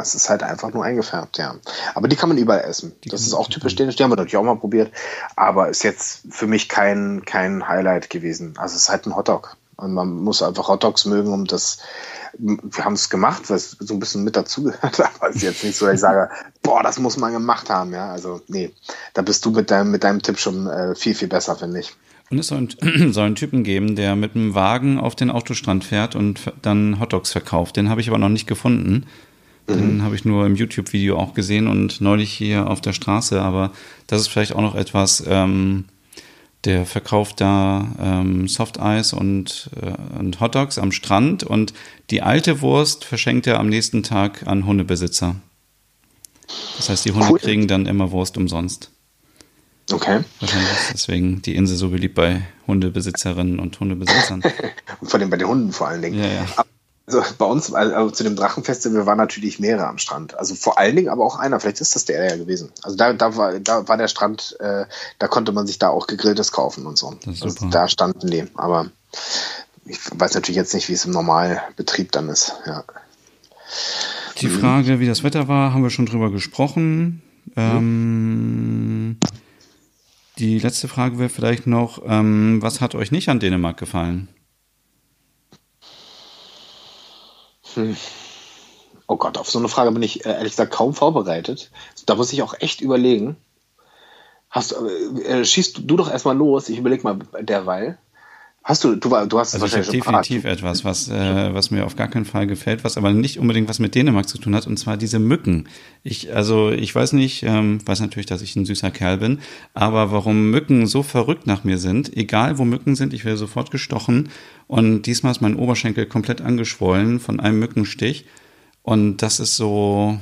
Es ist halt einfach nur eingefärbt, ja. Aber die kann man überall essen. Die das ist auch typisch dänisch, die haben wir natürlich auch mal probiert. Aber ist jetzt für mich kein, kein Highlight gewesen. Also es ist halt ein Hotdog. Und man muss einfach Hotdogs mögen, um das. Wir haben es gemacht, weil es so ein bisschen mit dazugehört, aber es ist jetzt nicht so, dass ich sage, boah, das muss man gemacht haben, ja. Also, nee, da bist du mit deinem, mit deinem Tipp schon äh, viel, viel besser, finde ich. Und es soll einen, soll einen Typen geben, der mit einem Wagen auf den Autostrand fährt und dann Hotdogs verkauft. Den habe ich aber noch nicht gefunden. Den mhm. habe ich nur im YouTube-Video auch gesehen und neulich hier auf der Straße. Aber das ist vielleicht auch noch etwas, ähm, der verkauft da ähm, Softeis und, äh, und Hotdogs am Strand und die alte Wurst verschenkt er am nächsten Tag an Hundebesitzer. Das heißt, die Hunde cool. kriegen dann immer Wurst umsonst. Okay. Wahrscheinlich ist deswegen die Insel so beliebt bei Hundebesitzerinnen und Hundebesitzern. und vor allem bei den Hunden vor allen Dingen. Ja, ja. Also bei uns, also zu dem Drachenfestival waren natürlich mehrere am Strand. Also vor allen Dingen aber auch einer. Vielleicht ist das der ja gewesen. Also da, da, war, da war der Strand, äh, da konnte man sich da auch gegrilltes kaufen und so. Also da standen die. Aber ich weiß natürlich jetzt nicht, wie es im Normalbetrieb dann ist. Ja. Die Frage, wie das Wetter war, haben wir schon drüber gesprochen. Ähm, die letzte Frage wäre vielleicht noch, ähm, was hat euch nicht an Dänemark gefallen? Hm. Oh Gott, auf so eine Frage bin ich äh, ehrlich gesagt kaum vorbereitet. Da muss ich auch echt überlegen. Hast, äh, äh schießt du doch erstmal los, ich überlege mal derweil. Hast du, du, du hast also wahrscheinlich ich definitiv schon etwas, was, äh, was mir auf gar keinen Fall gefällt, was aber nicht unbedingt was mit Dänemark zu tun hat, und zwar diese Mücken. Ich, also ich weiß nicht, ähm, weiß natürlich, dass ich ein süßer Kerl bin, aber warum Mücken so verrückt nach mir sind, egal wo Mücken sind, ich werde sofort gestochen und diesmal ist mein Oberschenkel komplett angeschwollen von einem Mückenstich und das ist so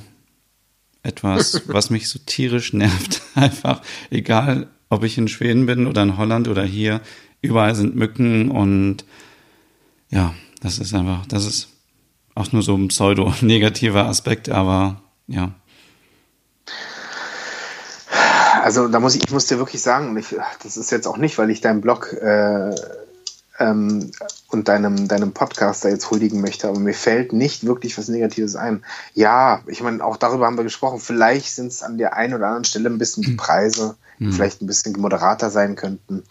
etwas, was mich so tierisch nervt. Einfach, egal ob ich in Schweden bin oder in Holland oder hier, überall sind Mücken und ja, das ist einfach, das ist auch nur so ein pseudo-negativer Aspekt, aber ja. Also da muss ich, ich muss dir wirklich sagen, ich, das ist jetzt auch nicht, weil ich deinen Blog äh, ähm, und deinem, deinem Podcast da jetzt huldigen möchte, aber mir fällt nicht wirklich was Negatives ein. Ja, ich meine, auch darüber haben wir gesprochen. Vielleicht sind es an der einen oder anderen Stelle ein bisschen die hm. Preise, die mhm. vielleicht ein bisschen moderater sein könnten.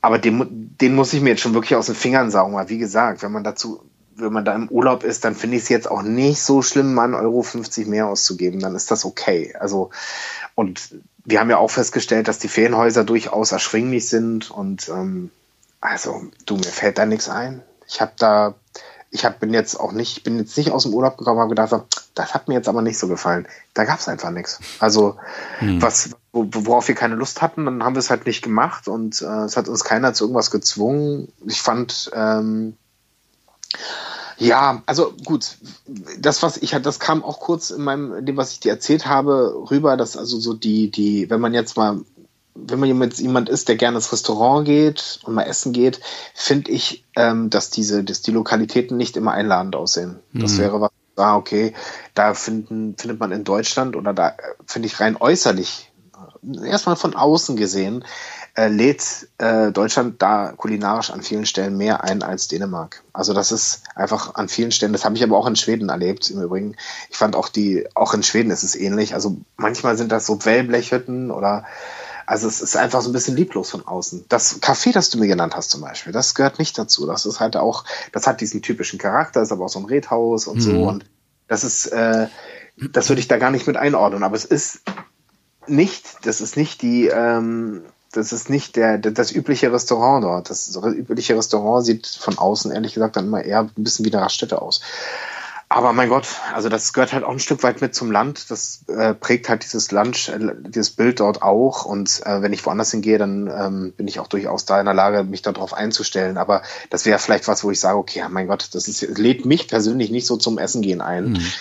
Aber den, den muss ich mir jetzt schon wirklich aus den Fingern saugen, weil wie gesagt, wenn man dazu, wenn man da im Urlaub ist, dann finde ich es jetzt auch nicht so schlimm, mal 1,50 Euro 50 mehr auszugeben. Dann ist das okay. Also, und wir haben ja auch festgestellt, dass die Ferienhäuser durchaus erschwinglich sind und ähm, also, du, mir fällt da nichts ein. Ich habe da, ich hab, bin jetzt auch nicht, bin jetzt nicht aus dem Urlaub gekommen, habe gedacht, das hat mir jetzt aber nicht so gefallen. Da gab es einfach nichts. Also, hm. was, worauf wir keine Lust hatten, dann haben wir es halt nicht gemacht und äh, es hat uns keiner zu irgendwas gezwungen. Ich fand, ähm, ja, also gut, das was ich hatte, das kam auch kurz in meinem, in dem was ich dir erzählt habe, rüber, dass also so die, die, wenn man jetzt mal, wenn man jetzt jemand ist, der gerne ins Restaurant geht und mal essen geht, finde ich, ähm, dass diese, dass die Lokalitäten nicht immer einladend aussehen. Das mhm. wäre was, ah, okay, da finden, findet man in Deutschland oder da äh, finde ich rein äußerlich erstmal von außen gesehen, äh, lädt äh, Deutschland da kulinarisch an vielen Stellen mehr ein als Dänemark. Also das ist einfach an vielen Stellen, das habe ich aber auch in Schweden erlebt im Übrigen. Ich fand auch die, auch in Schweden ist es ähnlich. Also manchmal sind das so Wellblechhütten oder also es ist einfach so ein bisschen lieblos von außen. Das Café, das du mir genannt hast zum Beispiel, das gehört nicht dazu. Das ist halt auch, das hat diesen typischen Charakter, ist aber auch so ein Redhaus und mhm. so. Und das ist, äh, das würde ich da gar nicht mit einordnen. Aber es ist nicht, das ist nicht die, ähm, das ist nicht der, das übliche Restaurant dort. Das übliche Restaurant sieht von außen ehrlich gesagt dann immer eher ein bisschen wie eine Raststätte aus. Aber mein Gott, also das gehört halt auch ein Stück weit mit zum Land. Das äh, prägt halt dieses Land, äh, dieses Bild dort auch. Und äh, wenn ich woanders hingehe, dann ähm, bin ich auch durchaus da in der Lage, mich darauf einzustellen. Aber das wäre vielleicht was, wo ich sage, okay, mein Gott, das ist, lädt mich persönlich nicht so zum Essen gehen ein. Mhm.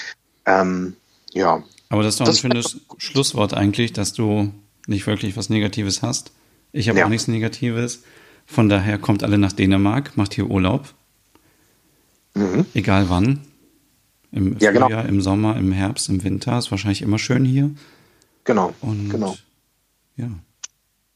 Ähm, ja. Aber das ist doch ein schönes Schlusswort eigentlich, dass du nicht wirklich was Negatives hast. Ich habe ja. auch nichts Negatives. Von daher kommt alle nach Dänemark, macht hier Urlaub. Mhm. Egal wann. Im ja, genau. Frühjahr, genau. im Sommer, im Herbst, im Winter. Ist wahrscheinlich immer schön hier. Genau. Und, genau. Ja.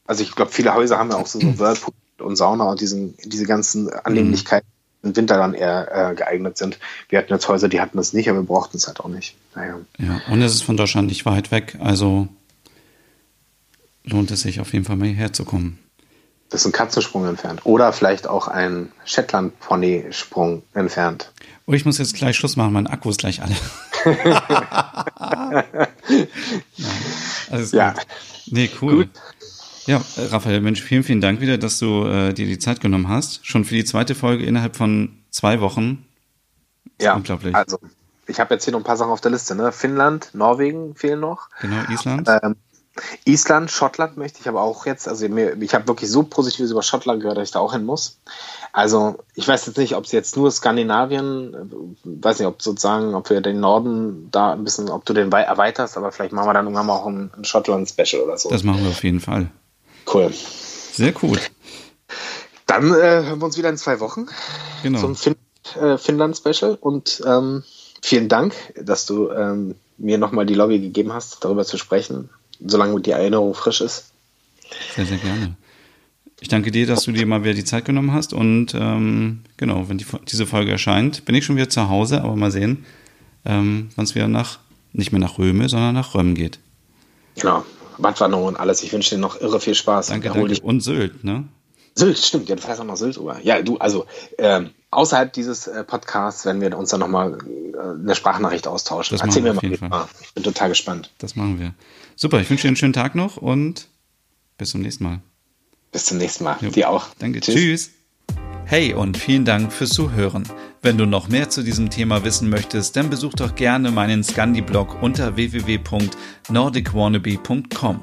Also ich glaube, viele Häuser haben ja auch so, so Whirlpool und Sauna und diesen, diese ganzen Annehmlichkeiten mhm. im Winter dann eher äh, geeignet sind. Wir hatten jetzt Häuser, die hatten das nicht, aber wir brauchten es halt auch nicht. Naja. Ja, und es ist von Deutschland nicht weit weg, also lohnt es sich auf jeden Fall mal hierher zu kommen. Das ist ein Katzensprung entfernt. Oder vielleicht auch ein Shetland-Pony-Sprung entfernt. Oh, ich muss jetzt gleich Schluss machen, mein Akku ist gleich alle. ja, alles ja. gut. Nee, cool. Gut. Ja, äh, Raphael, Mensch, vielen, vielen Dank wieder, dass du äh, dir die Zeit genommen hast. Schon für die zweite Folge innerhalb von zwei Wochen. Ja, unglaublich. Also, ich habe jetzt hier noch ein paar Sachen auf der Liste. Ne? Finnland, Norwegen fehlen noch. Genau, Island. Ähm, Island, Schottland möchte ich aber auch jetzt. Also mir, ich habe wirklich so Positives über Schottland gehört, dass ich da auch hin muss. Also ich weiß jetzt nicht, ob es jetzt nur Skandinavien, äh, weiß nicht, ob sozusagen, ob wir den Norden da ein bisschen, ob du den erweiterst, aber vielleicht machen wir dann irgendwann mal auch ein, ein Schottland-Special oder so. Das machen wir auf jeden Fall. Cool. Sehr cool. Dann äh, hören wir uns wieder in zwei Wochen genau. zum fin äh, Finnland-Special und ähm, vielen Dank, dass du ähm, mir nochmal die Lobby gegeben hast, darüber zu sprechen solange die Erinnerung frisch ist. Sehr, sehr gerne. Ich danke dir, dass du dir mal wieder die Zeit genommen hast. Und ähm, genau, wenn die, diese Folge erscheint, bin ich schon wieder zu Hause, aber mal sehen, ähm, wann es wieder nach, nicht mehr nach Röme, sondern nach Röm geht. Genau, Wattwanderung und alles. Ich wünsche dir noch irre viel Spaß. Danke, danke. Und Sylt, ne? Sylt, stimmt. Ja, du fährst auch nach Sylt rüber. Ja, du, also ähm, außerhalb dieses äh, Podcasts werden wir uns dann nochmal äh, eine Sprachnachricht austauschen. Das Erzähl mir mal. Fall. Ich bin total gespannt. Das machen wir. Super, ich wünsche dir einen schönen Tag noch und bis zum nächsten Mal. Bis zum nächsten Mal. Jo. Dir auch. Danke. Tschüss. Tschüss. Hey und vielen Dank fürs Zuhören. Wenn du noch mehr zu diesem Thema wissen möchtest, dann besuch doch gerne meinen Scandi-Blog unter www.nordicwannabe.com.